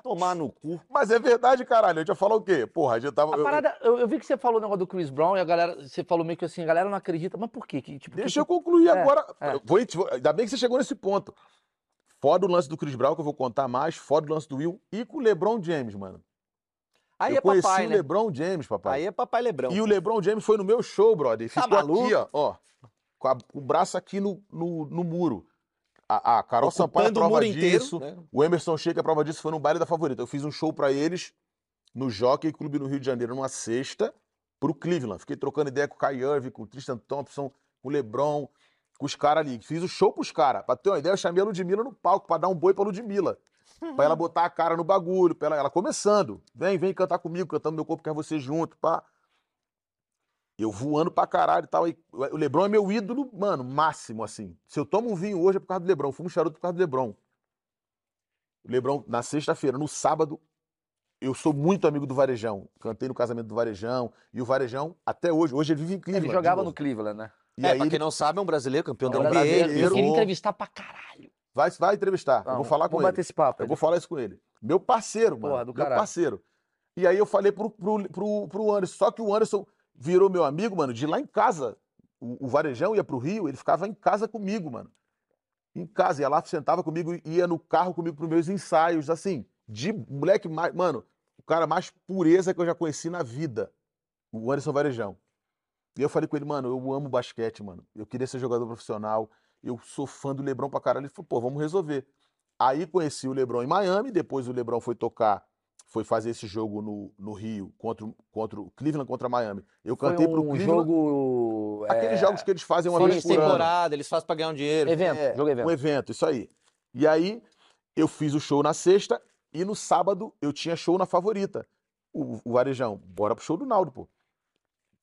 S2: Tomar no cu.
S3: Mas é verdade, caralho. Eu ia falar o quê? Porra, a gente tava.
S1: A
S3: eu-
S1: parada, eu, eu vi que você falou o negócio do Chris Brown e a galera, você falou meio que assim, a galera não acredita, mas por quê? Que, tipo,
S3: Deixa
S1: que,
S3: eu concluir
S1: É,
S3: agora.
S1: é.
S3: Vou, ainda bem que você chegou nesse ponto. Foda o lance do Chris Brown, que eu vou contar mais. Foda o lance do Will e com o LeBron James, mano.
S2: Aí
S3: eu
S2: é
S3: conheci
S2: papai,
S3: o
S2: né?
S3: LeBron James, papai.
S2: Aí é papai Lebrão.
S3: E o LeBron James foi no meu show, brother. E
S2: Tá
S3: ficou
S2: maluco?
S3: aqui, ó, ó. Com, a- com o braço aqui no, no, no muro. A, a Carol Sampaio é prova
S2: muro inteiro,
S3: disso.
S2: né?
S3: O Emerson Sheik é prova disso. Foi no baile da favorita. Eu fiz um show pra eles no Jockey Clube no Rio de Janeiro, numa sexta, pro Cleveland. Fiquei trocando ideia com o Kai Irving, com o Tristan Thompson, com o LeBron, com os caras ali. Fiz o show pros caras. Pra ter uma ideia, eu chamei a Ludmilla no palco pra dar um boi pra Ludmilla. Pra ela botar a cara no bagulho, pra ela, ela começando. Vem, vem cantar comigo, cantando Meu Corpo Quer Você Junto, pá. Eu voando pra caralho e tal. E o Lebron é meu ídolo, mano, máximo, assim. Se eu tomo um vinho hoje é por causa do Lebron. Fumo um charuto por causa do Lebron. O Lebron, na sexta-feira, no sábado, eu sou muito amigo do Varejão. Cantei no casamento do Varejão. E o Varejão, até hoje, hoje ele vive em Cleveland.
S1: ele jogava no Cleveland, né?
S3: E
S2: é,
S3: aí
S2: pra
S3: ele
S2: quem não sabe, é um brasileiro campeão da
S1: É um
S2: NBA.
S3: brasileiro.
S1: Eu queria entrevistar pra caralho.
S3: vai, vai entrevistar. eu vou falar com ele.
S1: bater esse papo.
S3: Eu vou falar isso com ele. Meu parceiro, mano.
S1: Porra, do
S3: meu
S1: caralho.
S3: parceiro. E aí eu falei pro, pro, pro, pro Anderson. Só que o Anderson virou meu amigo, mano, de lá em casa. O, o Varejão ia pro Rio, ele ficava em casa comigo, mano. Em casa, ia lá, sentava comigo, ia no carro comigo pros meus ensaios, assim, de moleque mais. Mano, o cara mais pureza que eu já conheci na vida. O Anderson Varejão. E eu falei com ele, mano, eu amo basquete, mano. Eu queria ser jogador profissional. Eu sou fã do Lebron pra caralho. Ele falou, pô, vamos resolver. Aí conheci o Lebron em Miami, depois o Lebron foi tocar, foi fazer esse jogo no, no Rio, contra, o- contra o Cleveland contra Miami. Eu cantei
S1: Foi
S3: pro
S1: um
S3: Cleveland.
S1: jogo...
S3: Aqueles
S1: é,
S3: jogos que eles fazem uma
S2: Fora
S3: vez por ano.
S2: temporada, eles fazem pra ganhar um dinheiro.
S1: Evento,
S3: É,
S1: jogo evento.
S3: Um evento, isso aí. E aí, eu fiz o show na sexta e no sábado eu tinha show na favorita. O, o Varejão, bora pro show do Naldo, pô.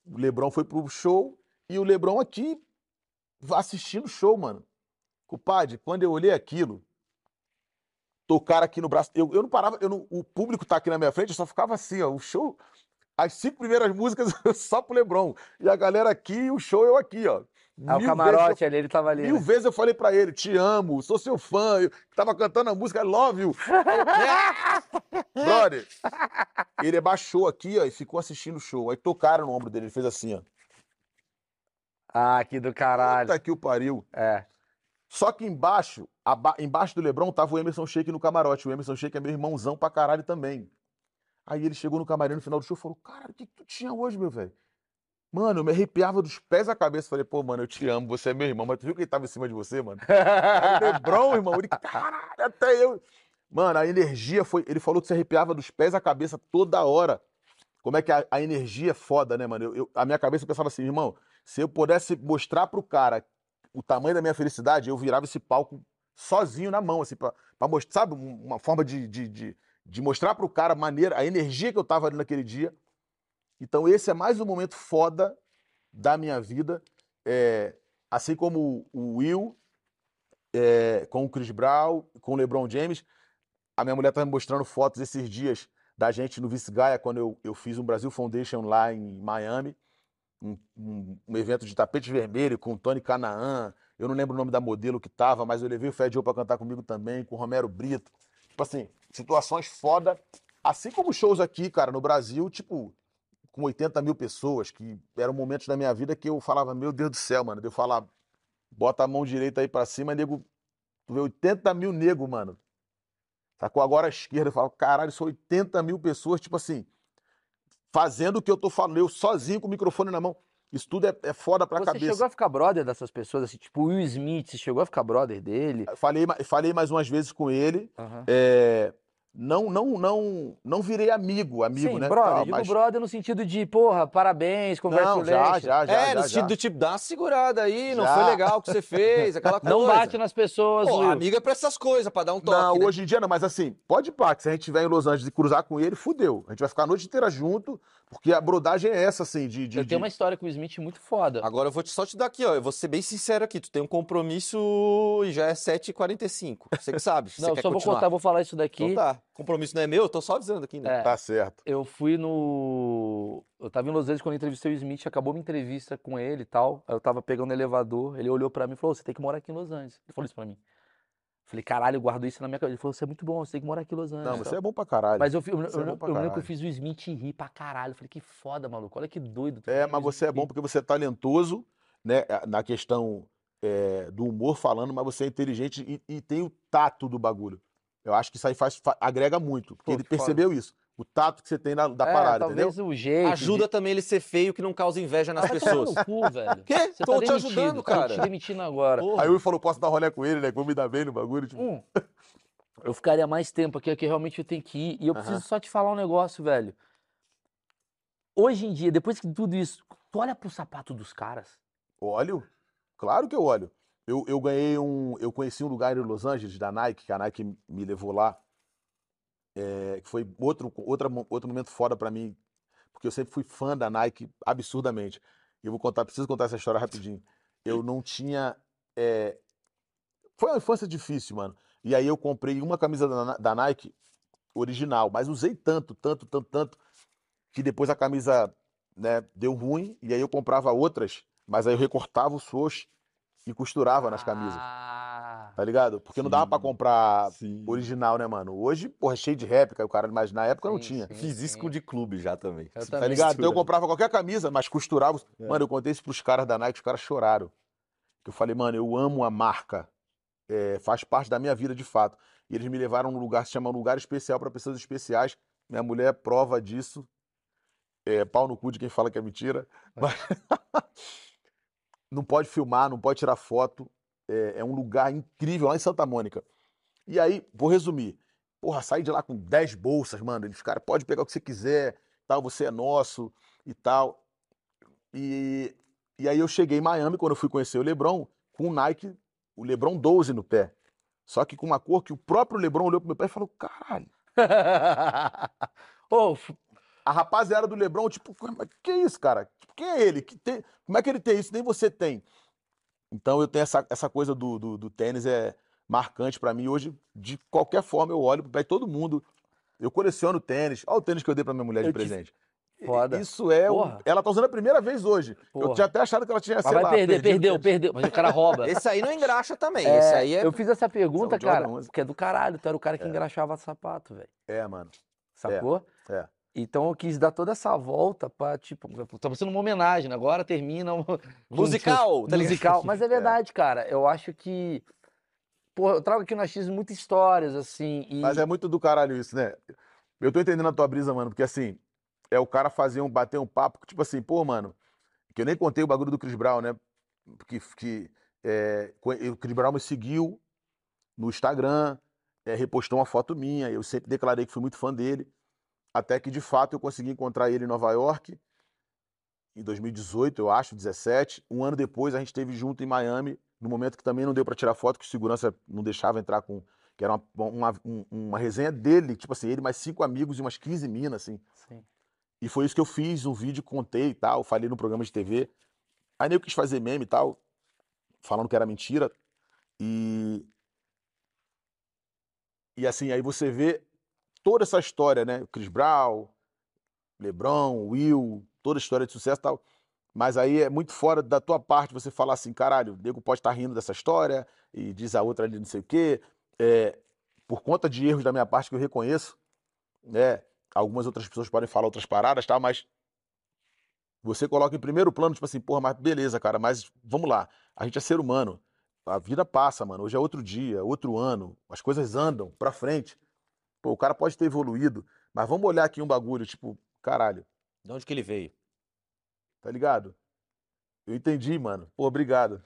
S3: O Lebrão foi pro show e o Lebrão aqui assistindo o show, mano. Compadre, quando eu olhei aquilo, tocaram aqui no braço. Eu, eu não parava, eu não- o público tá aqui na minha frente, eu só ficava assim, ó. O show, as cinco primeiras músicas só pro Lebron. E a galera aqui, e o show eu aqui, ó.
S1: Ah, o
S3: vezes eu
S1: camarote ali, ele tava ali.
S3: Mil
S1: né?
S3: vezes eu falei pra ele, te amo, sou seu fã. Eu tava cantando a música I Love You. Brother, ele abaixou aqui, ó, e ficou assistindo o show. Aí tocaram no ombro dele, ele fez assim, ó.
S1: Ah, que do caralho.
S3: Puta que o pariu.
S1: É.
S3: Só que embaixo, embaixo do Lebron, tava o Emerson Sheik no camarote. O Emerson Sheik é meu irmãozão pra caralho também. Aí ele chegou no camarim no final do show e falou, cara, o que, que tu tinha hoje, meu velho? Mano, eu me arrepiava dos pés à cabeça. Falei, pô, mano, eu te amo, você é meu irmão. Mas tu viu que ele tava em cima de você, mano? Era o Lebron, irmão. Ele, caralho, até eu. Mano, a energia foi. Ele falou que se arrepiava dos pés à cabeça toda hora. Como é que a, a energia é foda, né, mano? Eu, eu- a minha cabeça pensava assim, irmão, se eu pudesse mostrar pro cara o tamanho da minha felicidade, eu virava esse palco sozinho na mão, assim, pra, pra mostrar, sabe? Um- Uma forma de, de, de, de mostrar pro cara a maneira, a energia que eu tava ali naquele dia. Então esse é mais um momento foda da minha vida. É, assim como o Will, é, com o Chris Brown, com o LeBron James. A minha mulher tá me mostrando fotos esses dias da gente no Vice Gaia, quando eu, eu fiz um Brasil Foundation lá em Miami. Um, um, um evento de tapete vermelho com o Tony Canaan. Eu não lembro o nome da modelo que tava, mas eu levei o Fed Joe pra cantar comigo também, com o Romero Brito. Tipo assim, situações foda. Assim como shows aqui, cara, no Brasil, tipo, com 80 mil pessoas, que eram momentos da minha vida que eu falava, meu Deus do céu, mano. De eu falar, bota a mão direita aí pra cima, nego. Tu vê 80 mil nego, mano. Sacou agora a esquerda, eu falo, caralho, são 80 mil pessoas, tipo assim, fazendo o que eu tô falando, eu sozinho com o microfone na mão. Isso tudo é, é foda pra
S1: Você
S3: cabeça.
S1: chegou a ficar brother dessas pessoas, assim, tipo o Will Smith, você chegou a ficar brother dele?
S3: Falei, falei mais umas vezes com ele.
S1: Aham.
S3: é, não, não, não, não virei amigo, amigo,
S1: Sim,
S3: né?
S1: brother,
S3: Tal,
S1: digo
S3: mas-
S1: brother no sentido de, porra, parabéns,
S3: Não,
S1: congratulations.
S3: já, já, já.
S2: é,
S3: já,
S2: no
S3: já.
S2: sentido do tipo, dá uma segurada aí, não
S3: Já.
S2: foi legal o que você fez, aquela coisa.
S1: Não bate nas pessoas,
S2: Pô,
S1: Will.
S2: amiga é pra essas coisas, pra dar um toque.
S3: Não,
S2: né?
S3: hoje em dia não, mas assim, pode que se a gente estiver em Los Angeles e cruzar com ele, fudeu. A gente vai ficar a noite inteira junto, porque a brodagem é essa, assim, de. de,
S1: Eu
S3: de-
S1: tenho uma história com o Smith muito foda.
S2: Agora eu vou te, só te dar aqui, ó. Eu vou ser bem sincero aqui. Tu tem um compromisso e já é 7h45. Você que sabe.
S1: Não, só vou
S2: continuar.
S1: contar, vou falar isso daqui.
S2: Então tá. Compromisso não é meu, eu tô só avisando aqui, né?
S1: É.
S3: Tá certo.
S1: Eu fui no. Eu tava em Los Angeles quando eu entrevistei o Smith, acabou minha entrevista com ele e tal. Aí eu tava pegando o elevador, ele olhou pra mim e falou: Você tem que morar aqui em Los Angeles. Ele falou isso pra mim. Falei, caralho, eu guardo isso na minha cabeça. Ele falou: Você é muito bom, você tem que morar aqui em Los Angeles.
S3: Não, você é bom pra caralho.
S1: Mas eu, eu,
S3: é
S1: eu,
S3: pra
S1: eu lembro que eu fiz o Smith rir pra caralho. Eu falei, que foda, maluco. Olha que doido.
S3: É, mas você é bom
S1: rir.
S3: porque você é talentoso, né? Na questão é, do humor falando, mas você é inteligente e, e tem o tato do bagulho. Eu acho que isso aí faz, fa- agrega muito, porque
S1: Pô,
S3: ele
S1: que
S3: percebeu isso. O tato que você tem na, da
S1: É,
S3: parada, entendeu?
S1: talvez o jeito.
S2: Ajuda também ele ser feio que não causa inveja nas
S1: Vai tomar
S2: pessoas.
S1: no cu, velho.
S2: Quê?
S1: Você
S2: Tô
S1: tá
S2: te
S1: demitido,
S2: ajudando,
S1: Tô
S2: cara.
S1: te demitindo agora.
S2: Porra.
S3: Aí eu falou, posso dar rolê com ele, né? Que eu me dar bem no bagulho. Tipo,
S1: Um, eu ficaria mais tempo aqui, que realmente eu tenho que ir. E eu preciso só te falar um negócio, velho. Hoje em dia, depois que tudo isso, tu olha pro sapato dos caras.
S3: Olho, claro que eu olho. Eu, eu ganhei um. Eu conheci um lugar em Los Angeles da Nike, que a Nike me levou lá. é, que foi outro, outra, mo- outro momento foda pra mim, porque eu sempre fui fã da Nike absurdamente. Eu vou contar, preciso contar essa história rapidinho. Eu não tinha. é, Foi uma infância difícil, mano. E aí eu comprei uma camisa da, da Nike original, mas usei tanto, tanto, tanto, tanto, que depois a camisa né, deu ruim, e aí eu comprava outras, mas aí eu recortava o swoosh e costurava nas camisas,
S1: Ah,
S3: tá ligado? Porque não dava pra
S2: Sim.
S3: comprar
S2: Sim.
S3: original, né, mano? Hoje, porra, é cheio de réplica, o cara, mas na época não
S1: sim,
S3: tinha.
S1: sim,
S2: Fiz isso
S1: sim.
S2: com o de clube já também.
S1: Eu
S3: Tá
S1: também.
S3: ligado? Então eu
S2: Mistura.
S3: comprava qualquer camisa, mas costurava.
S2: É.
S3: Mano, eu contei isso pros caras da Nike, os caras choraram. Eu falei, mano, eu amo a marca. É, faz parte da minha vida de fato. E eles me levaram num lugar que se chama Lugar Especial para Pessoas Especiais. Minha mulher é prova disso. É, pau no cu de quem fala que é mentira. Mas- não pode filmar, não pode tirar foto. É, é um lugar incrível lá em Santa Mônica. E aí, vou resumir. Porra, saí de lá com 10 bolsas, mano. Eles, cara, pode pegar o que você quiser, tal, você é nosso e tal. E, e aí eu cheguei em Miami, quando eu fui conhecer o LeBron, com o Nike, o LeBron 12 no pé. Só que com uma cor que o próprio LeBron olhou pro meu pé e falou, caralho.
S1: Ô, f-
S3: A rapaziada do LeBron, tipo, "Mas que isso, cara? Tipo, quem é ele? Que tem... Como é que ele tem isso? Nem você tem. Então eu tenho essa, essa coisa do, do, do tênis, é marcante pra mim. Hoje, de qualquer forma, eu olho pro pé de todo mundo. Eu coleciono tênis. Olha o tênis que eu dei pra minha mulher de
S1: Eu te-
S3: presente.
S1: Foda.
S3: Isso é.
S1: Porra.
S3: Ela tá usando a primeira vez hoje. Eu
S1: Porra.
S3: tinha até achado que ela tinha,
S1: mas
S3: sei
S1: vai
S3: lá,
S1: perder, perdeu, perdeu. Mas o cara rouba.
S2: Esse aí não engraxa também.
S1: É,
S2: Esse aí é.
S1: Eu fiz essa pergunta,
S3: é
S1: cara,
S3: 11.
S1: porque é do caralho. Tu era o cara que engraxava sapato, velho.
S3: É, mano.
S1: Sacou?
S3: é.
S1: Então eu quis dar toda essa volta pra, tipo, tá sendo uma homenagem, né? agora termina um...
S2: Musical, tá
S1: musical. Mas é verdade, cara. Eu acho que. Pô, eu trago aqui no achismo muitas histórias, assim. E...
S3: Mas é muito do caralho isso, né? Eu tô entendendo a tua brisa, mano, porque assim, é o cara fazer um, bater um papo, tipo assim, pô, mano, que eu nem contei o bagulho do Chris Brown, né? Que, que é, o Chris Brown me seguiu no Instagram, é, repostou uma foto minha, eu sempre declarei que fui muito fã dele, até que de fato eu consegui encontrar ele em Nova York, em 2018, eu acho, 17. Um ano depois a gente esteve junto em Miami, no momento que também não deu pra tirar foto, que o segurança não deixava entrar com que era uma, uma, um- uma resenha dele, tipo assim, ele mais cinco amigos e umas 15 minas, assim.
S1: Sim.
S3: E foi isso que eu fiz, um vídeo, contei e tal, falei no programa de TV. Aí nem eu quis fazer meme e tal, falando que era mentira. E. E assim, aí você vê toda essa história, né? Chris Brown, LeBron, Will, toda a história de sucesso e tal. Mas aí é muito fora da tua parte você falar assim, caralho, o nego pode estar rindo dessa história e diz a outra ali não sei o quê. É, por conta de erros da minha parte que eu reconheço, né? Algumas outras pessoas podem falar outras paradas, tá? Mas você coloca em primeiro plano, tipo assim, porra, mas beleza, cara, mas vamos lá. A gente é ser humano. A vida passa, mano. Hoje é outro dia, outro ano. As coisas andam pra frente. Pô, o cara pode ter evoluído, mas vamos olhar aqui um bagulho, tipo, caralho,
S2: De onde que ele veio?
S3: tá ligado? Eu entendi, mano. Pô, obrigado.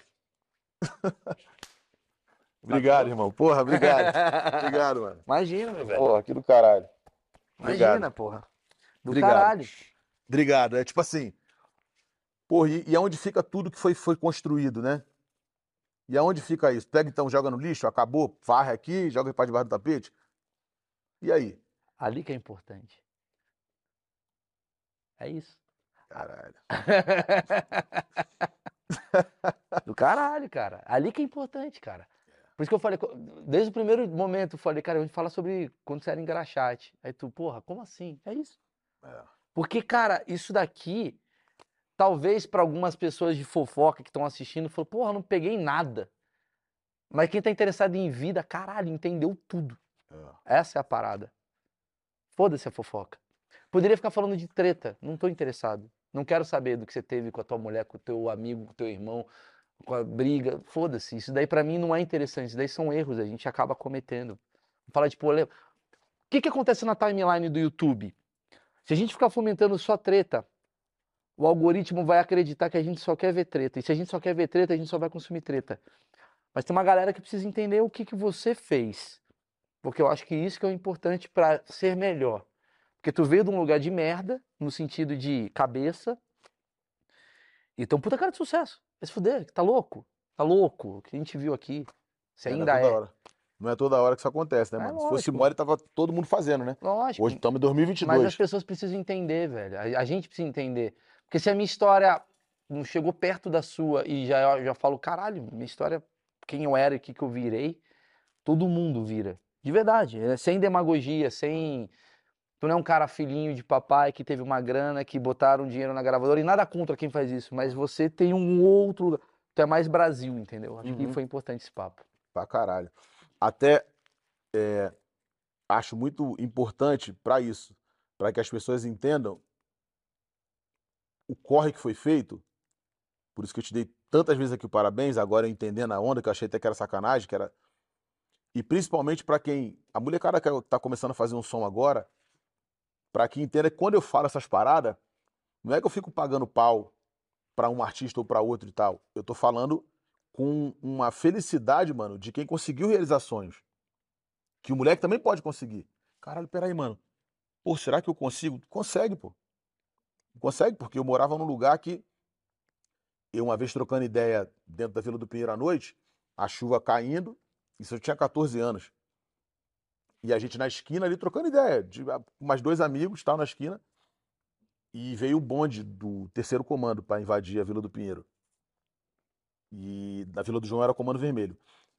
S3: obrigado, irmão. Porra, obrigado. Obrigado, mano.
S1: Imagina, meu velho.
S3: Porra, que do caralho.
S1: Imagina,
S3: Obrigado.
S1: porra. Do
S3: Obrigado.
S1: caralho.
S3: Obrigado. É tipo assim. Porra, e, e aonde fica tudo que foi, foi construído, né? E aonde fica isso? Pega então, joga no lixo, acabou, varre aqui, joga para debaixo do tapete. E aí?
S1: Ali que é importante. É isso.
S3: Caralho.
S1: Do caralho, cara. Ali que é importante, cara. Por isso que eu falei, desde o primeiro momento, eu falei, cara, a gente fala sobre quando você era engraxate. Aí tu, porra, como assim? É isso.
S3: É.
S1: Porque, cara, isso daqui, talvez para algumas pessoas de fofoca que estão assistindo, falou, porra, não peguei nada. Mas quem tá interessado em vida, caralho, entendeu tudo.
S3: É.
S1: Essa é a parada. Foda-se a fofoca. Poderia ficar falando de treta, não tô interessado. Não quero saber do que você teve com a tua mulher, com o teu amigo, com o teu irmão, com a briga. Foda-se, isso daí pra mim não é interessante. Isso daí são erros, a gente acaba cometendo. Fala de polêmica. O que que acontece na timeline do YouTube? Se a gente ficar fomentando só treta, o algoritmo vai acreditar que a gente só quer ver treta. E se a gente só quer ver treta, a gente só vai consumir treta. Mas tem uma galera que precisa entender o que que você fez. Porque eu acho que isso que é o importante pra ser melhor. Porque tu veio de um lugar de merda, no sentido de cabeça, e tu é um puta cara de sucesso. Vai se fuder, tá louco? Tá louco? O que a gente viu aqui. Se
S3: É, não
S1: ainda
S3: é
S1: é.
S3: Não é toda hora que isso acontece, né,
S1: É
S3: mano? Se fosse mole, tava todo mundo fazendo, né?
S1: Lógico.
S3: Hoje estamos em
S1: Mas
S3: 2022.
S1: as pessoas precisam entender, velho. A, a gente precisa entender. Porque se a minha história não chegou perto da sua e já, já falo, caralho, minha história, quem eu era e o que, que eu virei, todo mundo vira. De verdade. é sem demagogia, sem. Tu não é um cara filhinho de papai que teve uma grana, que botaram dinheiro na gravadora, e nada contra quem faz isso, mas você tem um outro lugar. Tu é mais Brasil, entendeu? Acho que
S3: Uhum.
S1: foi importante esse papo.
S3: Pra caralho. Até é, acho muito importante pra isso, pra que as pessoas entendam o corre que foi feito. Por isso que eu te dei tantas vezes aqui o parabéns, agora entendendo a onda, que eu achei até que era sacanagem, que era. E principalmente pra quem. A molecada que tá começando a fazer um som agora, pra que entenda que quando eu falo essas paradas, não é que eu fico pagando pau pra um artista ou pra outro e tal. Eu tô falando com uma felicidade, mano, de quem conseguiu realizar sonhos. Que o moleque também pode conseguir. Caralho, peraí, mano. Pô, será que eu consigo? Consegue, pô. Consegue, porque eu morava num lugar que eu, uma vez trocando ideia dentro da Vila do Pinheiro à noite, a chuva caindo, isso eu tinha 14 anos. E a gente na esquina ali trocando ideia, de ah, mais dois amigos, tal, na esquina. E veio o bonde do terceiro comando para invadir a Vila do Pinheiro. E na Vila do João era o comando vermelho.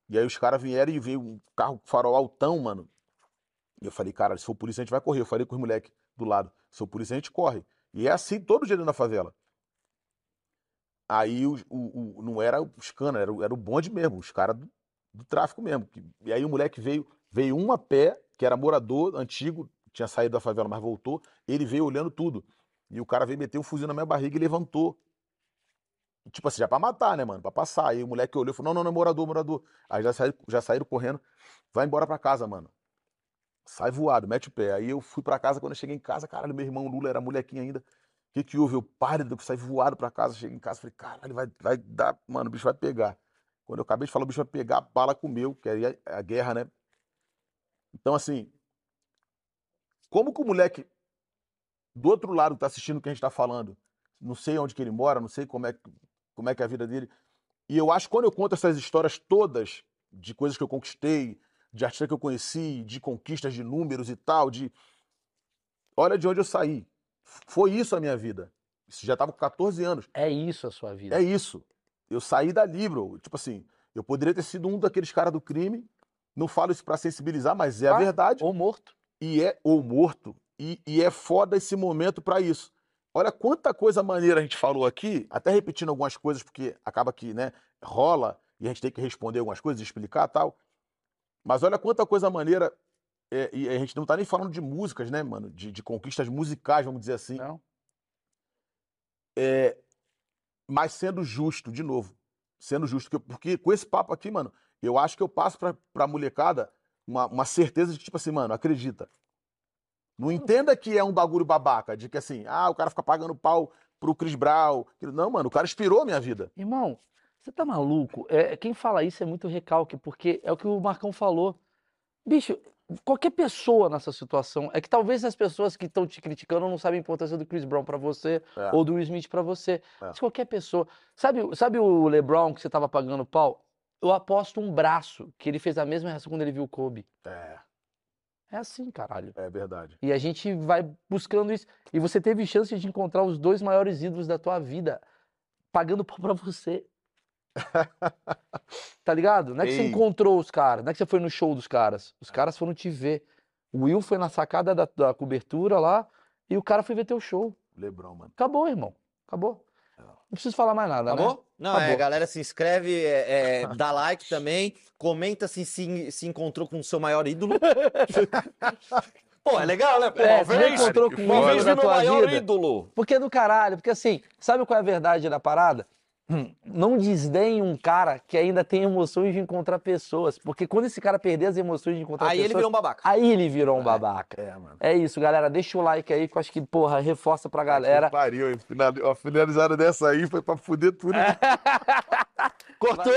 S3: E aí os caras vieram e veio um carro farol altão, mano. E eu falei, cara, se for polícia a gente vai correr. Eu falei com os moleques do lado, se for polícia a gente corre. E é assim todo dia da favela. Aí o, o- o- não era os canas, era, o- era o bonde mesmo, os caras do tráfico mesmo. E aí o moleque veio, veio um a pé, que era morador antigo, tinha saído da favela, mas voltou. Ele veio olhando tudo. E o cara veio meter um fuzil na minha barriga e levantou. Tipo assim, já pra matar, né, mano? Pra passar. Aí o moleque olhou e falou: não, não, não, é morador, morador. Aí já, saí, já saíram correndo. Vai embora pra casa, mano. Sai voado, mete o pé. Aí eu fui pra casa, quando eu cheguei em casa, caralho, meu irmão Lula era molequinho ainda. O que que houve? Eu pálido, saí voado pra casa, cheguei em casa, falei, caralho, vai, vai dar, mano, o bicho vai pegar. Quando eu acabei de falar, o bicho vai pegar, a bala comeu, que aí é a guerra, né? Então, assim, como que o moleque do outro lado tá assistindo o que a gente tá falando, não sei onde que ele mora, não sei como é, como é que é a vida dele, e eu acho que quando eu conto essas histórias todas de coisas que eu conquistei, de artista que eu conheci, de conquistas de números e tal, de. Olha de onde eu saí. Foi isso a minha vida. Isso já tava com 14 anos.
S1: É isso a sua vida.
S3: É isso. Eu saí dali, bro. Tipo assim, eu poderia ter sido um daqueles caras do crime. Não falo isso pra sensibilizar, mas é a
S1: Ah,
S3: verdade.
S1: Ou morto.
S3: E é ou morto. E, e é foda esse momento pra isso. Olha quanta coisa maneira a gente falou aqui, até repetindo algumas coisas, porque acaba que, né, rola e a gente tem que responder algumas coisas, explicar tal. Mas olha quanta coisa maneira. é, e a gente não tá nem falando de músicas, né, mano? De, de conquistas musicais, vamos dizer assim.
S1: Não.
S3: É, mas sendo justo, de novo. Sendo justo. que- Porque com esse papo aqui, mano, eu acho que eu passo pra, pra molecada uma, uma certeza de tipo assim, mano, acredita. Não entenda que é um bagulho babaca, de que assim, ah, o cara fica pagando pau pro Chris Brown. Não, mano, o cara inspirou a minha vida.
S1: Irmão, você tá maluco? É, quem fala isso é muito recalque, porque é o que o Marcão falou. Bicho, qualquer pessoa nessa situação, é que talvez as pessoas que estão te criticando não sabem a importância do Chris Brown pra você
S3: É.
S1: ou do Will Smith pra você.
S3: É.
S1: Mas qualquer pessoa. Sabe, o- sabe o LeBron que você tava pagando pau? Eu aposto um braço que ele fez a mesma reação quando ele viu o Kobe.
S3: É,
S1: É assim, caralho.
S3: é verdade.
S1: E a gente vai buscando isso. E você teve chance de encontrar os dois maiores ídolos da tua vida pagando pau pra você. tá ligado? Não é que você
S3: Ei.
S1: encontrou os caras, não é que você foi no show dos caras. Os caras foram te ver. O Will foi na sacada da, da cobertura lá e o cara foi ver teu show.
S3: Lebron, mano.
S1: Acabou, irmão. Acabou. Não preciso falar mais nada, né?
S2: Acabou? Não, é,
S1: Acabou.
S2: galera, se inscreve, é, é, dá like também, comenta se, se se encontrou com o seu maior ídolo. Pô, é legal, né? Pô,
S1: É,
S2: uma
S1: você
S2: vez,
S1: encontrou com
S2: uma vez
S1: tua
S2: maior
S1: vida.
S2: ídolo.
S1: Porque é do caralho, porque assim, sabe qual é a verdade da parada? Não desdenhe um cara que ainda tem emoções de encontrar pessoas. Porque quando esse cara perder as emoções de encontrar
S2: Aí
S1: pessoas.
S2: ele virou um babaca.
S1: Aí ele virou um babaca.
S3: É, mano.
S1: É isso, galera. Deixa o like aí, que eu acho que, porra, reforça pra galera.
S3: Que Pariu, hein? A finalizada dessa aí foi pra fuder tudo.
S2: Cortou?